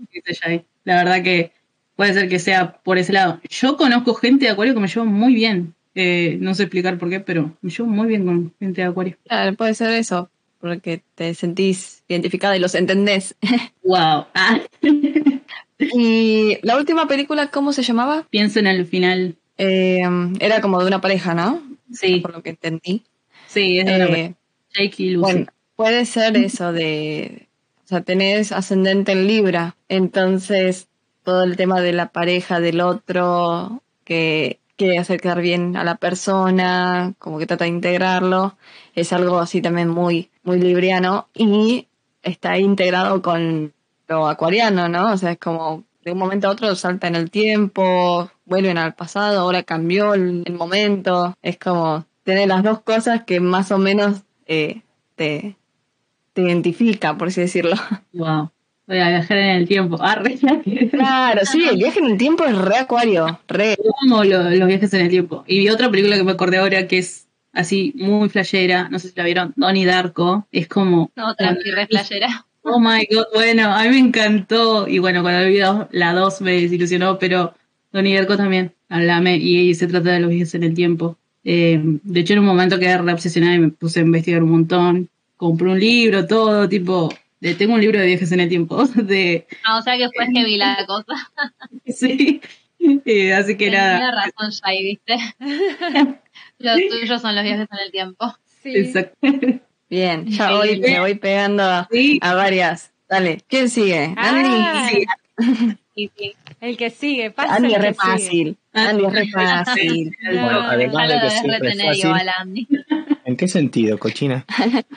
La verdad que puede ser que sea por ese lado. Yo conozco gente de Acuario que me lleva muy bien. Eh, no sé explicar por qué, pero me llevo muy bien con gente de Acuario. Claro, puede ser eso, porque te sentís identificada y los entendés. *laughs* Wow. Ah. y la última película, ¿cómo se llamaba? Pienso en el final. Eh, era como de una pareja, ¿no? Sí, Por lo que entendí. sí, es de una Eh, Jake y Lucy. Bueno, puede ser eso de, o sea, tenés ascendente en Libra, entonces todo el tema de la pareja del otro, que quiere hacer quedar bien a la persona, como que trata de integrarlo, es algo así también muy, muy libriano y está integrado con lo acuariano, ¿no? O sea, es como de un momento a otro salta en el tiempo, vuelven al pasado, ahora cambió el, momento, es como tener las dos cosas que más o menos eh, te, te identifica, por así decirlo. Wow. Voy a viajar en el tiempo. Ah, re. *laughs* Claro, sí, el viaje en el tiempo es re acuario, re. Amo lo- los viajes en el tiempo. Y vi otra película que me acordé ahora que es así muy flashera. No sé si la vieron. Donnie Darko. Es como. No, tranqui, re playera. Oh my god. Bueno, a mí me encantó. Y bueno, cuando vi la 2 me desilusionó, pero Donnie Darko también. Hablame. Y, se trata de los viajes en el tiempo. Eh, de hecho, en un momento quedé re obsesionada y me puse a investigar un montón. Compré un libro, todo, tipo. de- tengo un libro de viajes en el tiempo. *laughs* De, Ah, o sea que fue heavy la *laughs* cosa. sí. *laughs* Eh, así que Tenía nada. razón, Shai, ¿viste? Los tuyos son los viajes en el tiempo. Sí. Exacto. Bien, ya voy, me voy pegando a, Sí. a varias. Dale, ¿quién sigue? Andy. Ah, Sí. El que sigue, pasa Andy es re fácil. Andy es re fácil. No, Bueno, además de que siempre es fácil, Andy. ¿En qué sentido, cochina? *laughs*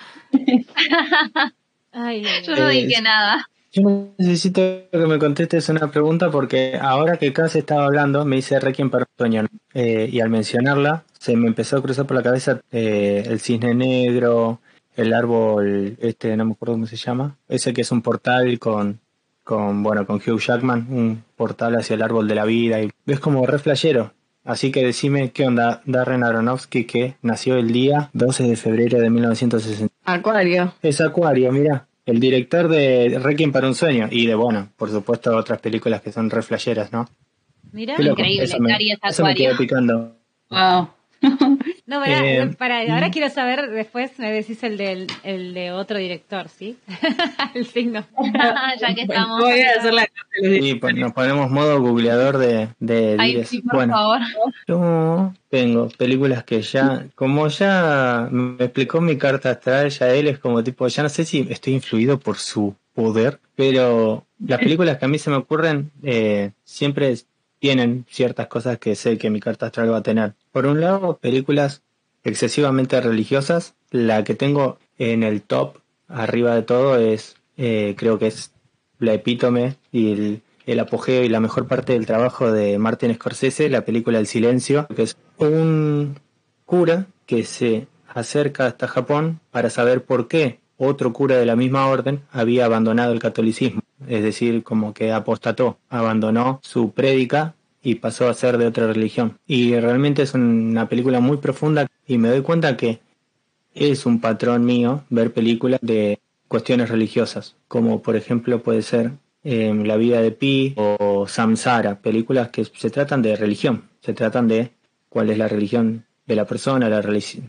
Ay, Yo no Eh, dije nada. Yo necesito que me contestes una pregunta porque ahora que Cass estaba hablando me hice Requiem para un sueño Eh, y al mencionarla se me empezó a cruzar por la cabeza eh, el cisne negro, el árbol, este no me acuerdo cómo se llama, ese que es un portal con, con bueno con Hugh Jackman, un portal hacia el árbol de la vida y es como re flashero. Así que decime qué onda Darren Aronofsky que nació el día 12 de febrero de 1960. Acuario. Es Acuario, mira. El director de Requiem para un sueño y de, bueno, por supuesto otras películas que son re flasheras, ¿no? Mira, Increíble, eso me, eso quedó picando. Wow. *laughs* no, pará, Eh, pará, ahora quiero saber, después me decís el, del, el de otro director, ¿sí? *laughs* el signo. *laughs* ya que estamos. Voy a hacer la Y pues, nos ponemos modo googleador de, de Ay, sí, por Bueno, favor. yo tengo películas que ya, como ya me explicó mi carta astral, ya él es como tipo, ya no sé si estoy influido por su poder, pero las películas que a mí se me ocurren eh, siempre tienen ciertas cosas que sé que mi carta astral va a tener. Por un lado, películas excesivamente religiosas. La que tengo en el top, arriba de todo, es, eh, creo que es la epítome y el, apogeo y la mejor parte del trabajo de Martin Scorsese, la película El Silencio, que es un cura que se acerca hasta Japón para saber por qué otro cura de la misma orden había abandonado el catolicismo, es decir, como que apostató, abandonó su prédica y pasó a ser de otra religión. Y realmente es una película muy profunda y me doy cuenta que es un patrón mío ver películas de cuestiones religiosas, como por ejemplo puede ser eh, La vida de Pi o Samsara, películas que se tratan de religión, se tratan de cuál es la religión de la persona, la,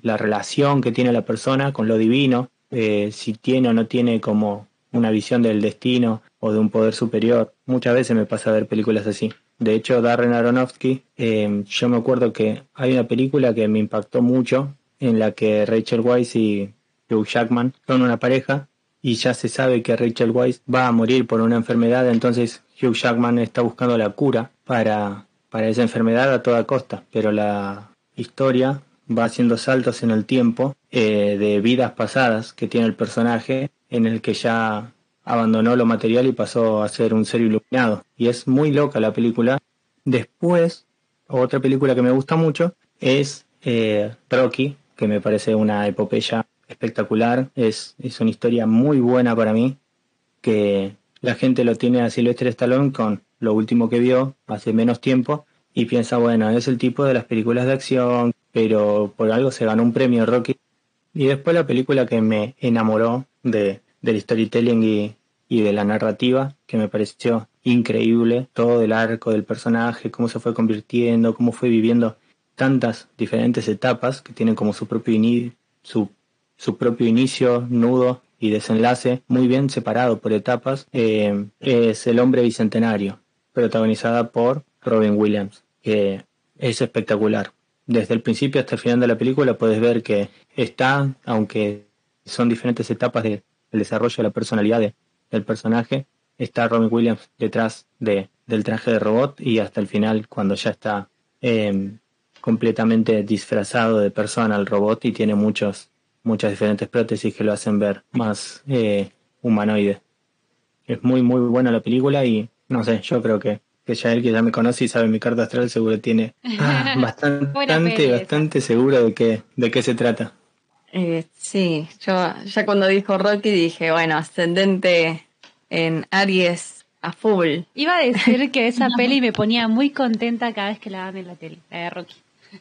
la relación que tiene la persona con lo divino, eh, si tiene o no tiene como una visión del destino o de un poder superior. Muchas veces me pasa ver películas así. De hecho, Darren Aronofsky, eh, yo me acuerdo que hay una película que me impactó mucho en la que Rachel Weisz y Hugh Jackman son una pareja y ya se sabe que Rachel Weisz va a morir por una enfermedad, entonces Hugh Jackman está buscando la cura para, para esa enfermedad a toda costa, pero la historia va haciendo saltos en el tiempo eh, de vidas pasadas que tiene el personaje en el que ya abandonó lo material y pasó a ser un ser iluminado. Y es muy loca la película. Después, otra película que me gusta mucho es eh, Rocky, que me parece una epopeya espectacular. Es, es una historia muy buena para mí, que la gente lo tiene a Sylvester Stallone con lo último que vio hace menos tiempo y piensa, bueno, es el tipo de las películas de acción, pero por algo se ganó un premio Rocky. Y después la película que me enamoró de, del storytelling y, de la narrativa, que me pareció increíble, todo el arco del personaje, cómo se fue convirtiendo, cómo fue viviendo tantas diferentes etapas que tienen como su propio, inicio, nudo y desenlace, muy bien separado por etapas, eh, es El hombre bicentenario, protagonizada por Robin Williams, que es espectacular. Desde el principio hasta el final de la película puedes ver que está, aunque son diferentes etapas del desarrollo de la personalidad del personaje, está Robin Williams detrás de, del traje de robot y hasta el final cuando ya está eh, completamente disfrazado de persona el robot y tiene muchos, muchas diferentes prótesis que lo hacen ver más eh, humanoide. Es muy, muy buena la película y no sé, yo creo que, que ya él que ya me conoce y sabe mi carta astral seguro tiene *laughs* ah, bastante, bastante seguro de qué, de qué se trata. Eh, sí, yo ya cuando dijo Rocky dije, bueno, ascendente en Aries a full. Iba a decir que *laughs* esa peli me ponía muy contenta cada vez que la daban en la tele, la de Rocky.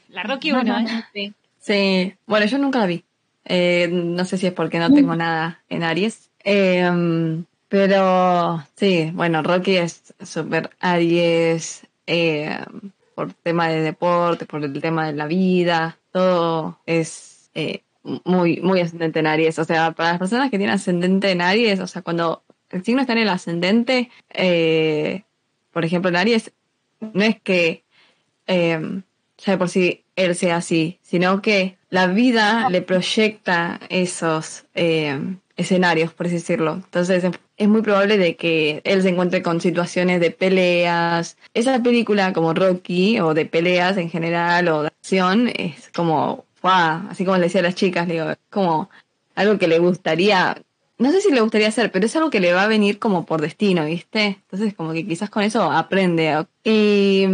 La Rocky 1, ¿eh? Sí. bueno, yo nunca la vi. Eh, no sé si es porque no tengo nada en Aries. Em, pero sí, bueno, Rocky es súper Aries em, por tema de deporte, por el tema de la vida, todo es eh, muy, muy ascendente en Aries. O sea, para las personas que tienen ascendente en Aries, o sea, cuando el signo está en el ascendente, eh, por ejemplo, en Aries, no es que ya por si él sea así, sino que la vida le proyecta esos eh, escenarios, por así decirlo. Entonces es muy probable de que él se encuentre con situaciones de peleas. Esa película como Rocky o de peleas en general o de acción es como, wow, así como le decía a las chicas, digo, como algo que le gustaría, no sé si le gustaría hacer, pero es algo que le va a venir como por destino, ¿viste? Entonces como que quizás con eso aprende. Y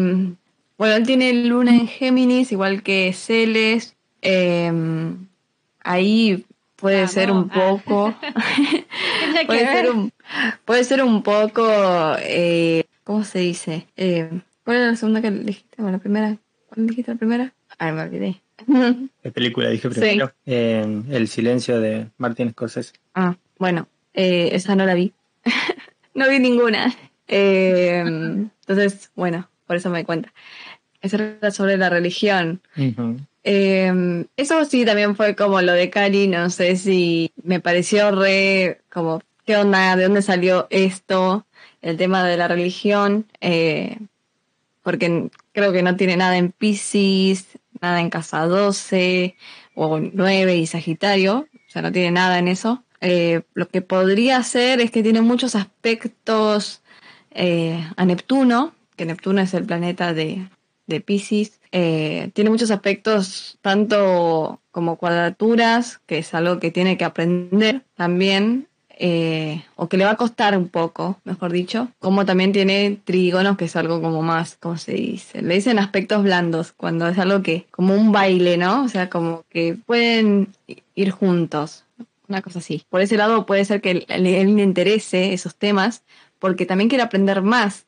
bueno, él tiene luna en Géminis, igual que Celes. Em, ahí puede ser un poco. *laughs* puede, ser un, puede ser un poco. Eh, ¿Cómo se dice? Eh, ¿Cuál era la segunda que dijiste? Bueno, la primera. ¿Cuándo dijiste la primera? Ay, me olvidé. *laughs* ¿Qué película dije primero? El silencio de Martin Scorsese. Ah, bueno, eh, esa no la vi. *laughs* no vi ninguna. Em, entonces, bueno, por eso me di cuenta era sobre la religión. Em, eso sí también fue como lo de Cari, no sé si me pareció re como, ¿qué onda? ¿De dónde salió esto? El tema de la religión, eh, porque creo que no tiene nada en Pisces, nada en Casa 12 o 9 y Sagitario, o sea, no tiene nada en eso. Eh, lo que podría ser es que tiene muchos aspectos eh, a Neptuno, que Neptuno es el planeta de, de Pisces. Eh, tiene muchos aspectos, tanto como cuadraturas, que es algo que tiene que aprender también, eh, o que le va a costar un poco, mejor dicho, como también tiene trígonos, que es algo como más, ¿cómo se dice? Le dicen aspectos blandos, cuando es algo que, como un baile, ¿no? O sea, como que pueden ir juntos, una cosa así. Por ese lado puede ser que él, le interese esos temas, porque también quiere aprender más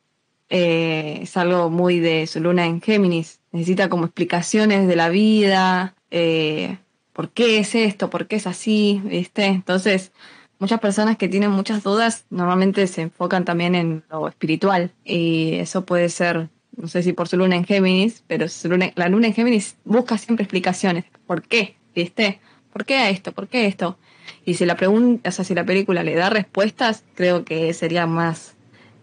eh, es algo muy de su luna en Géminis. Necesita como explicaciones de la vida, eh, por qué es esto, por qué es así, ¿viste? Entonces, muchas personas que tienen muchas dudas normalmente se enfocan también en lo espiritual y eso puede ser, no sé si por su luna en Géminis, pero la luna en Géminis busca siempre explicaciones. ¿Por qué? ¿Viste? ¿Por qué a esto? ¿Por qué esto? Y si la pregunta, o sea, si la película le da respuestas, creo que sería más,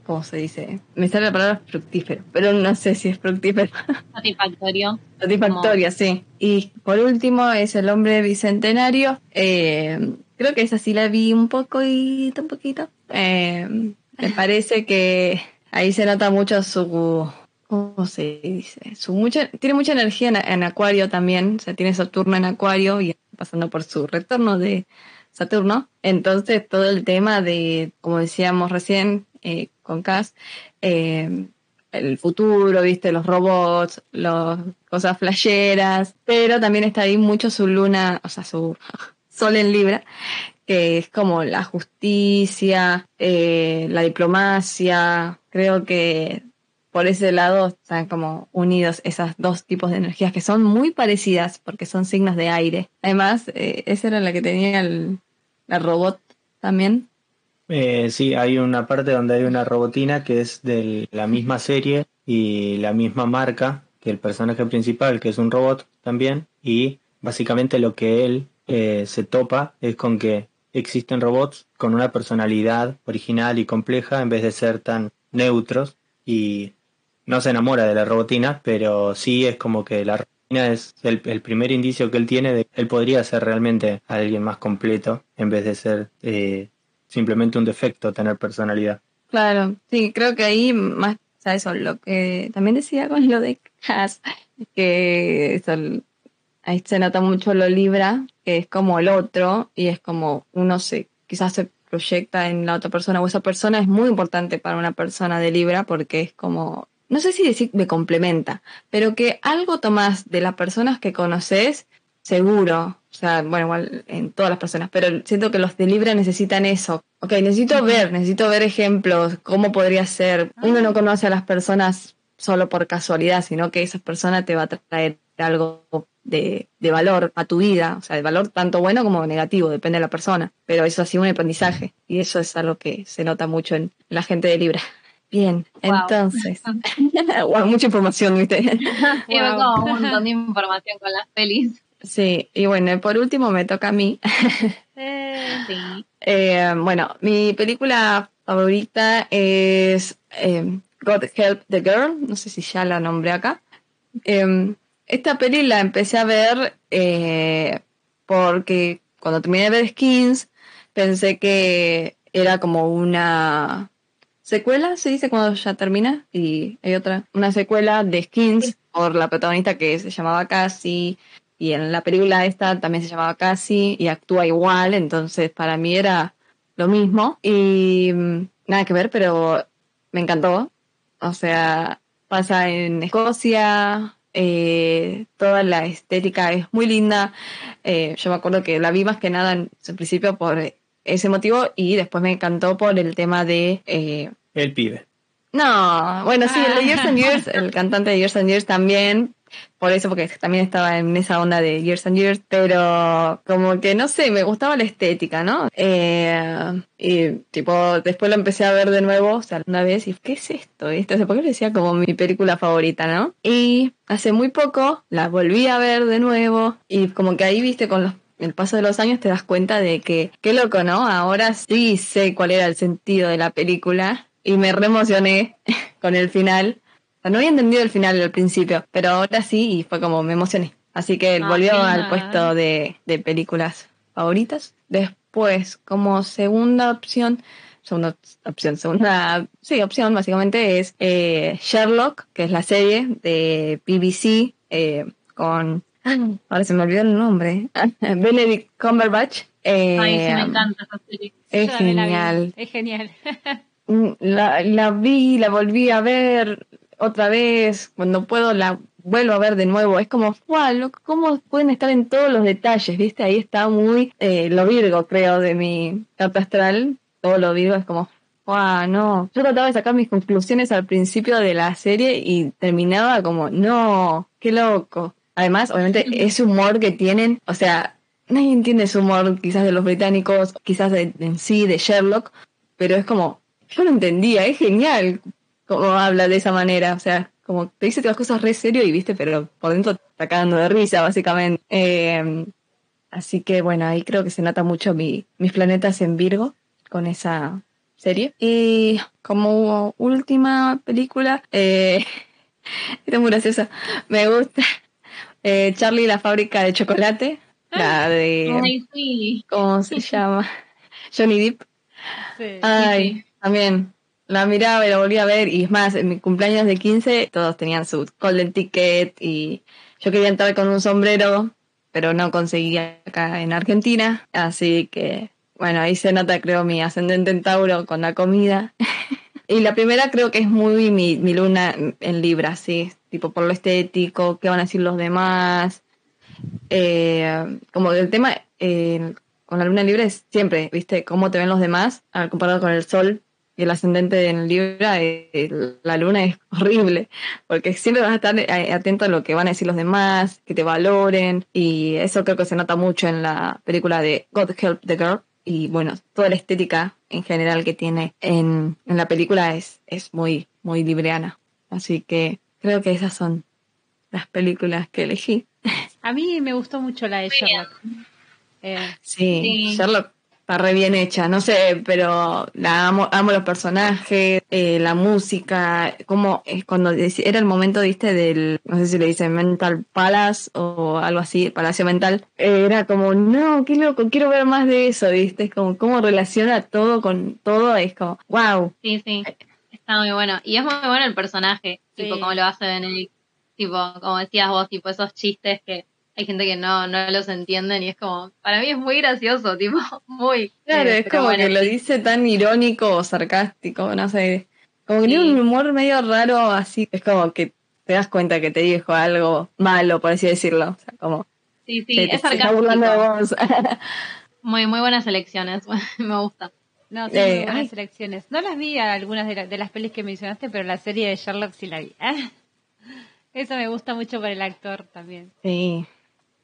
¿cómo se dice? Me sale la palabra fructífero, pero no sé si es fructífero. *laughs* Satisfactorio. Satisfactoria, sí. Y por último es El hombre bicentenario. Eh, creo que esa sí la vi un poco y un poquito. Eh, me parece que ahí se nota mucho su ¿cómo se dice? Su mucha, tiene mucha energía en, Acuario también, o sea, tiene Saturno en Acuario y pasando por su retorno de Saturno. Entonces, todo el tema de, como decíamos recién eh, con Cass, eh, el futuro, viste, los robots, las cosas flasheras, pero también está ahí mucho su luna, o sea, su sol en Libra, que es como la justicia, eh, la diplomacia, creo que por ese lado están como unidos esos dos tipos de energías que son muy parecidas porque son signos de aire. Además, eh, esa era la que tenía el, la robot también. Eh, sí, hay una parte donde hay una robotina que es de la misma serie y la misma marca que el personaje principal, que es un robot también, y básicamente lo que él eh, se topa es con que existen robots con una personalidad original y compleja en vez de ser tan neutros y no se enamora de la robotina, pero sí es como que la robotina es el, primer indicio que él tiene de que él podría ser realmente alguien más completo en vez de ser eh, simplemente un defecto tener personalidad. Claro, sí, creo que ahí más, eso, lo que también decía con lo de Cass, que ahí se nota mucho lo Libra, que es como el otro, y es como uno se, quizás se proyecta en la otra persona, o esa persona es muy importante para una persona de Libra, porque es como no sé si decir me complementa, pero que algo tomás de las personas que conoces, seguro. O sea, bueno, igual en todas las personas, pero siento que los de Libra necesitan eso. Ok, necesito ver, necesito ver ejemplos, cómo podría ser. Uno no conoce a las personas solo por casualidad, sino que esa persona te va a traer algo de, de, valor a tu vida, o sea, de valor tanto bueno como negativo, depende de la persona, pero eso ha sido un aprendizaje y eso es algo que se nota mucho en la gente de Libra. Bien, entonces. *laughs* wow, mucha información, ¿viste? *laughs* Wow. un montón de información con las pelis. Sí, y bueno, por último me toca a mí. *laughs* Eh, sí. Eh, bueno, mi película favorita es eh, God Help the Girl, no sé si ya la nombré acá. Esta peli la empecé a ver porque cuando terminé de ver Skins pensé que era como una secuela, se dice cuando ya termina, y hay otra, una secuela de Skins por la protagonista que se llamaba Cassie, y en la película esta también se llamaba Cassie, y actúa igual, entonces para mí era lo mismo, y mm, nada que ver, pero me encantó, o sea, pasa en Escocia, eh, toda la estética es muy linda, eh, yo me acuerdo que la vi más que nada en, en principio por ese motivo y después me encantó por el tema de... Eh, el pibe. No, bueno, sí, el de Years and Years, *laughs* el cantante de Years and Years también, por eso, porque también estaba en esa onda de Years and Years, pero como que no sé, me gustaba la estética, ¿no? Eh, y tipo, después lo empecé a ver de nuevo, o sea, una vez, y ¿qué es esto? ¿Esto? O porque lo decía como mi película favorita, ¿no? Y hace muy poco la volví a ver de nuevo, y como que ahí viste con los el paso de los años te das cuenta de que, qué loco, ¿no? Ahora sí sé cuál era el sentido de la película y me reemocioné *laughs* con el final. No había entendido el final al principio, pero ahora sí y fue como me emocioné. Así que ah, volvió al puesto de, de películas favoritas. Después, como segunda opción, segunda opción, segunda, sí, opción básicamente es eh, Sherlock, que es la serie de BBC eh, con *clears throat* ahora se me olvidó el nombre, *laughs* Benedict Cumberbatch. Eh, Ay, sí, me encanta esa serie. Es genial. Es genial. *laughs* Mm, la, la vi, la volví a ver otra vez, cuando puedo la vuelvo a ver de nuevo. Es como, wow, ¿cómo pueden estar en todos los detalles? ¿Viste? Ahí está muy eh, lo Virgo, creo, de mi carta astral. Todo lo Virgo es como, wow, no. Yo trataba de sacar mis conclusiones al principio de la serie y terminaba como, no, qué loco. Además, obviamente, ese humor que tienen, o sea, nadie entiende ese humor, quizás de los británicos, quizás de, en sí, de Sherlock, pero es como, yo no entendía, es genial cómo habla de esa manera, o sea, como te dice todas las cosas re serio y viste, pero por dentro te está cagando de risa, básicamente. Eh, así que bueno, ahí creo que se nota mucho mi, mis planetas en Virgo con esa serie. Y como última película, eh, *laughs* esta es muy graciosa, me gusta eh, Charlie y la fábrica de chocolate, la de... Ay, sí. ¿Cómo se *laughs* llama? Johnny Depp. Sí. Ay, también. La miraba y la volví a ver. Y es más, en mi cumpleaños de 15 todos tenían su golden ticket y yo quería entrar con un sombrero, pero no conseguía acá en Argentina. Así que, bueno, ahí se nota, creo, mi ascendente en Tauro con la comida. *laughs* y la primera creo que es muy mi, mi luna en Libra, sí. Tipo por lo estético, qué van a decir los demás. Eh, como el tema eh, con la luna en Libra es siempre, ¿viste? Cómo te ven los demás al comparado con el sol y el ascendente en Libra, eh, la luna es *laughs* horrible, porque siempre vas a estar eh, atento a lo que van a decir los demás, que te valoren, y eso creo que se nota mucho en la película de God Help the Girl, y bueno, toda la estética en general que tiene en, en la película es, es muy, muy libreana. Así que creo que esas son las películas que elegí. *laughs* A mí me gustó mucho la de Sherlock. Eh, Sí, Sí. Sherlock está re bien hecha, no sé, pero la amo, amo los personajes, eh, la música, como es cuando era el momento, viste, del, no sé si le dicen Mental Palace o algo así, Palacio Mental, eh, era como, no, qué loco, quiero ver más de eso, viste, es como cómo relaciona todo con todo, es como, wow, Sí, sí. Está muy bueno. Y es muy bueno el personaje, Sí. tipo, como lo hace Benedict. Tipo, como decías vos, tipo, esos chistes que hay gente que no, no los entienden y es como, para mí es muy gracioso, *laughs* tipo, muy. Claro, eh, es como bueno, que lo dice tan irónico o sarcástico, no sé. Como que tiene un humor medio raro así. Es como que te das cuenta que te dijo algo malo, por así decirlo. O sea, como Sí, sí, te es sarcástico. vos. *laughs* Muy, muy buenas elecciones, *laughs* me gusta. no, sí, Eh, muy buenas ay. selecciones. No las vi a algunas de, la- de las pelis que mencionaste, pero la serie de Sherlock sí la vi. Eso me gusta mucho por el actor también. sí,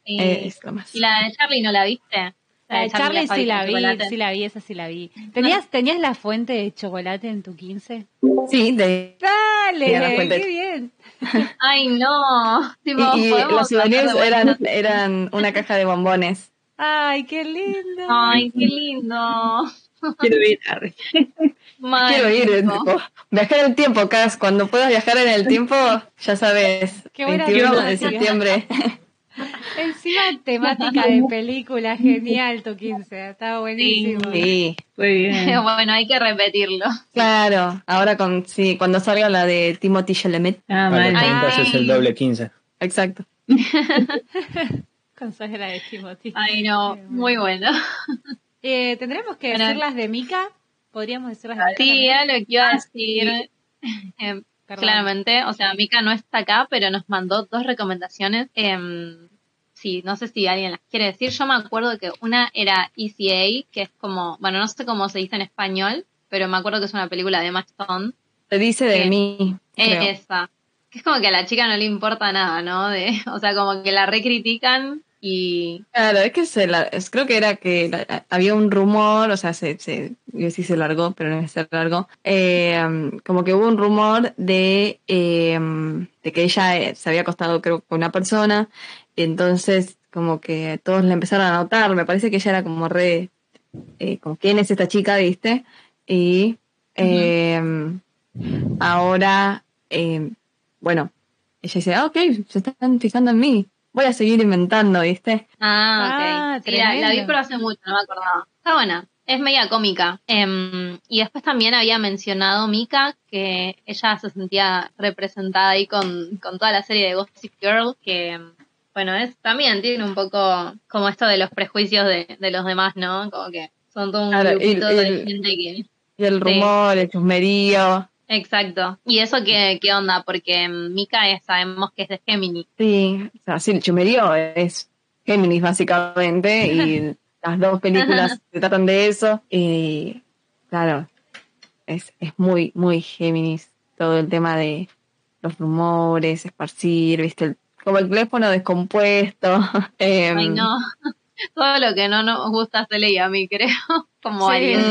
Y, eh, es lo más. ¿Y la de Charlie no la viste? La de Charlie sí la vi, chocolate. sí la vi, esa sí la vi. ¿Tenías, ¿Tenías la fuente de chocolate en tu 15? Sí, de, ¡Dale! ¡Qué bien! *laughs* Ay, no. Tipo, y, los souvenirs eran, eran una caja de bombones. ¡Ay, qué lindo! Ay, qué lindo. Quiero ir. *laughs* arre. Quiero ir, eh, tipo, viajar en el tiempo, Cas. Cuando puedas viajar en el tiempo, ya sabes, Qué buena 21 de septiembre. *laughs* Encima *laughs* temática de película, genial tu 15, está buenísimo. Sí, Muy bien. *laughs* Bueno, hay que repetirlo. claro. Ahora con sí, cuando salga la de Timothy Chalamet. Ah, Vale, entonces es el doble 15. Exacto. *laughs* Consagra de Timothy. Ay, no, muy bueno. Eh, ¿Tendremos que Bueno. decir las de Mika? ¿Podríamos decir las de Mika? Sí, era lo que iba a decir. Eh, Perdón. claramente, o sea, Mika no está acá, pero nos mandó dos recomendaciones. Em, sí, no sé si alguien las quiere decir. Yo me acuerdo que una era ECA, que es como, bueno, no sé cómo se dice en español, pero me acuerdo que es una película de Emma Stone. Te dice de mí. creo. Esa. Que es como que a la chica no le importa nada, ¿no? De, *laughs* o sea, como que la recritican y Claro, es que se la- es- creo que era que la- había un rumor, o sea, se, se, yo sí se largó, pero no se largó, eh, como que hubo un rumor de, eh, de que ella eh, se había acostado creo con una persona, y entonces como que todos la empezaron a notar, me parece que ella era como re, eh, como quién es esta chica, viste, y eh, ahora, eh, bueno, ella dice, ah, ok, se están fijando en mí, voy a seguir inventando, viste. Ah, Ah, ok. Sí, la, la vi pero hace mucho, no me acordaba. Está buena. Es media cómica. Em, y después también había mencionado Mika que ella se sentía representada ahí con, con toda la serie de Gossip Girl, que bueno, es también tiene un poco como esto de los prejuicios de, de los demás, ¿no? Como que son todo un Claro, grupito de gente que... Y el rumor, el chusmerío. Exacto. ¿Y eso qué, qué onda? Porque em, Mika es- sabemos que es de Gemini. Sí, o sea, sí, el chusmerío es Géminis básicamente y *laughs* las dos películas *laughs* se tratan de eso y claro, es, es muy, muy Géminis todo el tema de los rumores, esparcir, viste, el- como el teléfono descompuesto. *laughs* em, Ay, no. todo lo que no nos gusta se leía a mí, creo, como Sí. Aries.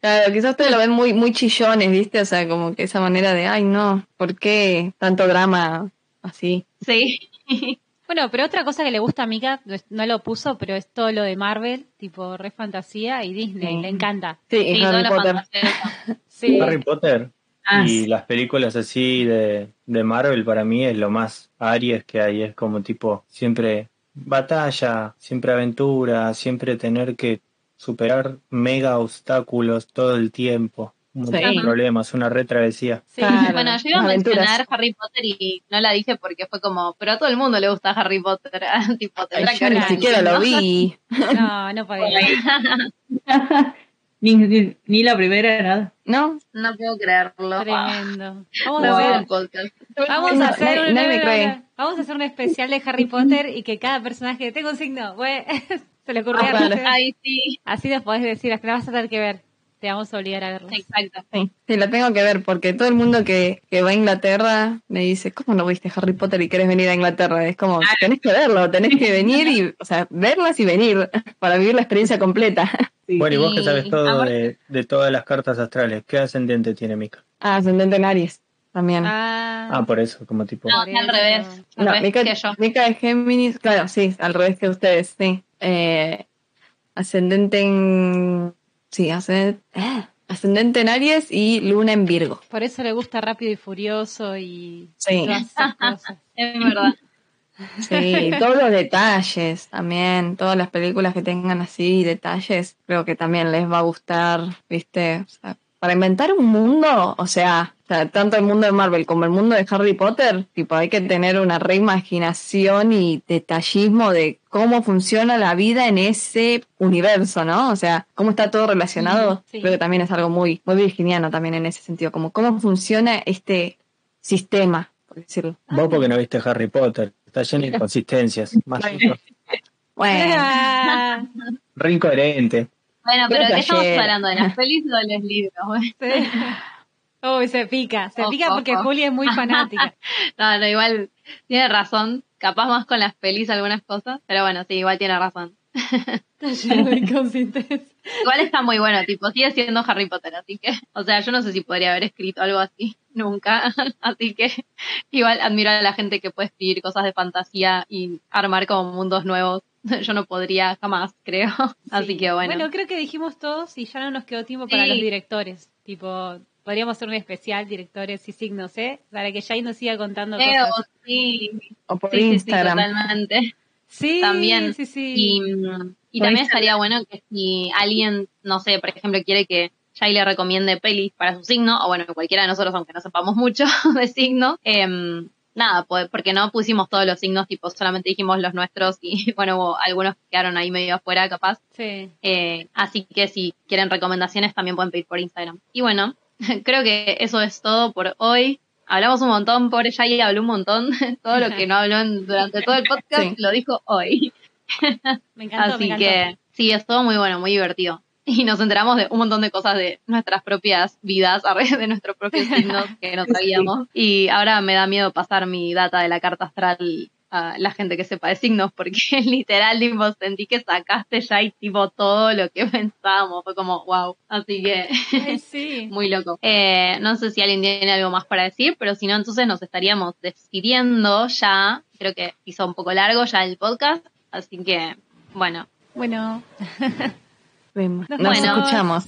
Claro, quizás ustedes lo ven muy, muy chillones, ¿viste? O sea, como que esa manera de, ay, no, ¿por qué tanto drama así? Sí. *laughs* Bueno, pero otra cosa que le gusta a Mika, no lo puso, pero es todo lo de Marvel, tipo re fantasía y Disney, Sí. le encanta. Sí, Sí, y Harry Potter. fantasía. *laughs* Sí. Harry Potter Ah, y sí. las películas así de, de Marvel para mí es lo más Aries que hay. Es como tipo siempre batalla, siempre aventura, siempre tener que superar mega obstáculos todo el tiempo. Un montón de Sí. problemas, una retravesía. Sí. Claro, Bueno, yo iba a mencionar Harry Potter y no la dije porque fue como, pero a todo el mundo le gusta Harry Potter. *laughs* tipo, Ay, tendrá que yo ni siquiera lo vi. No, *laughs* no podía. *laughs* ni, ni, ni la primera, nada. ¿No? No puedo creerlo. Tremendo. Vamos No, a hacer, podcast. vamos No, a hacer un, nadie me cree. vamos a hacer un especial de Harry Potter y que cada personaje tenga un signo. Se le ocurrió Ah, vale. Sí, Así nos podés decir, hasta la vas a tener que ver. Te vamos a obligar a verlo. exacto. Sí, sí, la tengo que ver porque todo el mundo que, que va a Inglaterra me dice, ¿cómo no viste Harry Potter y querés venir a Inglaterra? Es como, tenés que verlo, tenés que venir y, o sea, verlas y venir *laughs* para vivir la experiencia completa. *laughs* Sí. Bueno, y vos que sabes todo de, de todas las cartas astrales, ¿qué ascendente tiene Mika? Ah, ascendente en Aries también. Ah, Ah, por eso, como tipo... No, al revés. Al No, revés Mica, que yo. Mica es Géminis, claro, sí, al revés que ustedes, sí. Eh, ascendente en. Sí, ascendente, eh, ascendente en Aries y Luna en Virgo. por eso le gusta Rápido y Furioso y Sí. todas esas *laughs* cosas. Es verdad. Sí, todos los detalles también, todas las películas que tengan así detalles, creo que también les va a gustar, ¿viste? O sea, para inventar un mundo, o sea, o sea, tanto el mundo de Marvel como el mundo de Harry Potter, tipo, hay que tener una reimaginación y detallismo de cómo funciona la vida en ese universo, ¿no? O sea, cómo está todo relacionado. Sí. Creo que también es algo muy, muy virginiano también en ese sentido, como cómo funciona este sistema, por decirlo. Vos porque no viste Harry Potter, está lleno de inconsistencias, *laughs* más Bueno. Re incoherente. Bueno, pero ¿qué estamos hablando? ¿De las *laughs* pelis o de los libros? sí. Uy, se pica, se Ojo, pica porque ojo. Julia es muy fanática. *laughs* No, no, igual tiene razón. Capaz más con las pelis algunas cosas, pero bueno, sí, igual tiene razón. *laughs* Está lleno de inconsistencia. *laughs* Igual está muy bueno, tipo, sigue siendo Harry Potter, así que, o sea, yo no sé si podría haber escrito algo así nunca, así que igual admiro a la gente que puede escribir cosas de fantasía y armar como mundos nuevos. Yo no podría jamás, creo. Así Sí. que bueno. Bueno, creo que dijimos todos y ya no nos quedó tiempo para Sí. los directores. Tipo, podríamos hacer un especial directores y signos, ¿eh? Para que Jay nos siga contando Creo, cosas. sí, O por sí, sí, sí, Instagram. totalmente. Sí, También. sí, sí. Y, también Instagram. estaría bueno que si alguien, no sé, por ejemplo, quiere que Jay le recomiende pelis para su signo, o bueno, cualquiera de nosotros, aunque no sepamos mucho *laughs* de signo, em, nada, pues, porque no pusimos todos los signos, tipo, solamente dijimos los nuestros y *laughs* bueno, hubo algunos que quedaron ahí medio afuera, capaz. Sí. Eh, así que si quieren recomendaciones también pueden pedir por Instagram. Y bueno, *laughs* creo que eso es todo por hoy. Hablamos un montón, pobre Jay habló un montón. *laughs* todo lo que no habló durante todo el *laughs* podcast Sí. lo dijo hoy. Me encantó, me Así encantó. que sí, es todo muy bueno, muy divertido. Y nos enteramos de un montón de cosas de nuestras propias vidas, arre, de nuestros propios signos que no sabíamos. Y ahora me da miedo pasar mi data de la carta astral a la gente que sepa de signos, porque *laughs* literal, tipo, sentí que sacaste ya y tipo todo lo que *laughs* pensábamos. Fue como, wow. Así que Ay, *laughs* sí. muy loco. Eh, no sé si alguien tiene algo más para decir, pero si no, entonces nos estaríamos despidiendo ya. Creo que hizo un poco largo ya el podcast, así que, bueno, Bueno, Nos Bueno. escuchamos.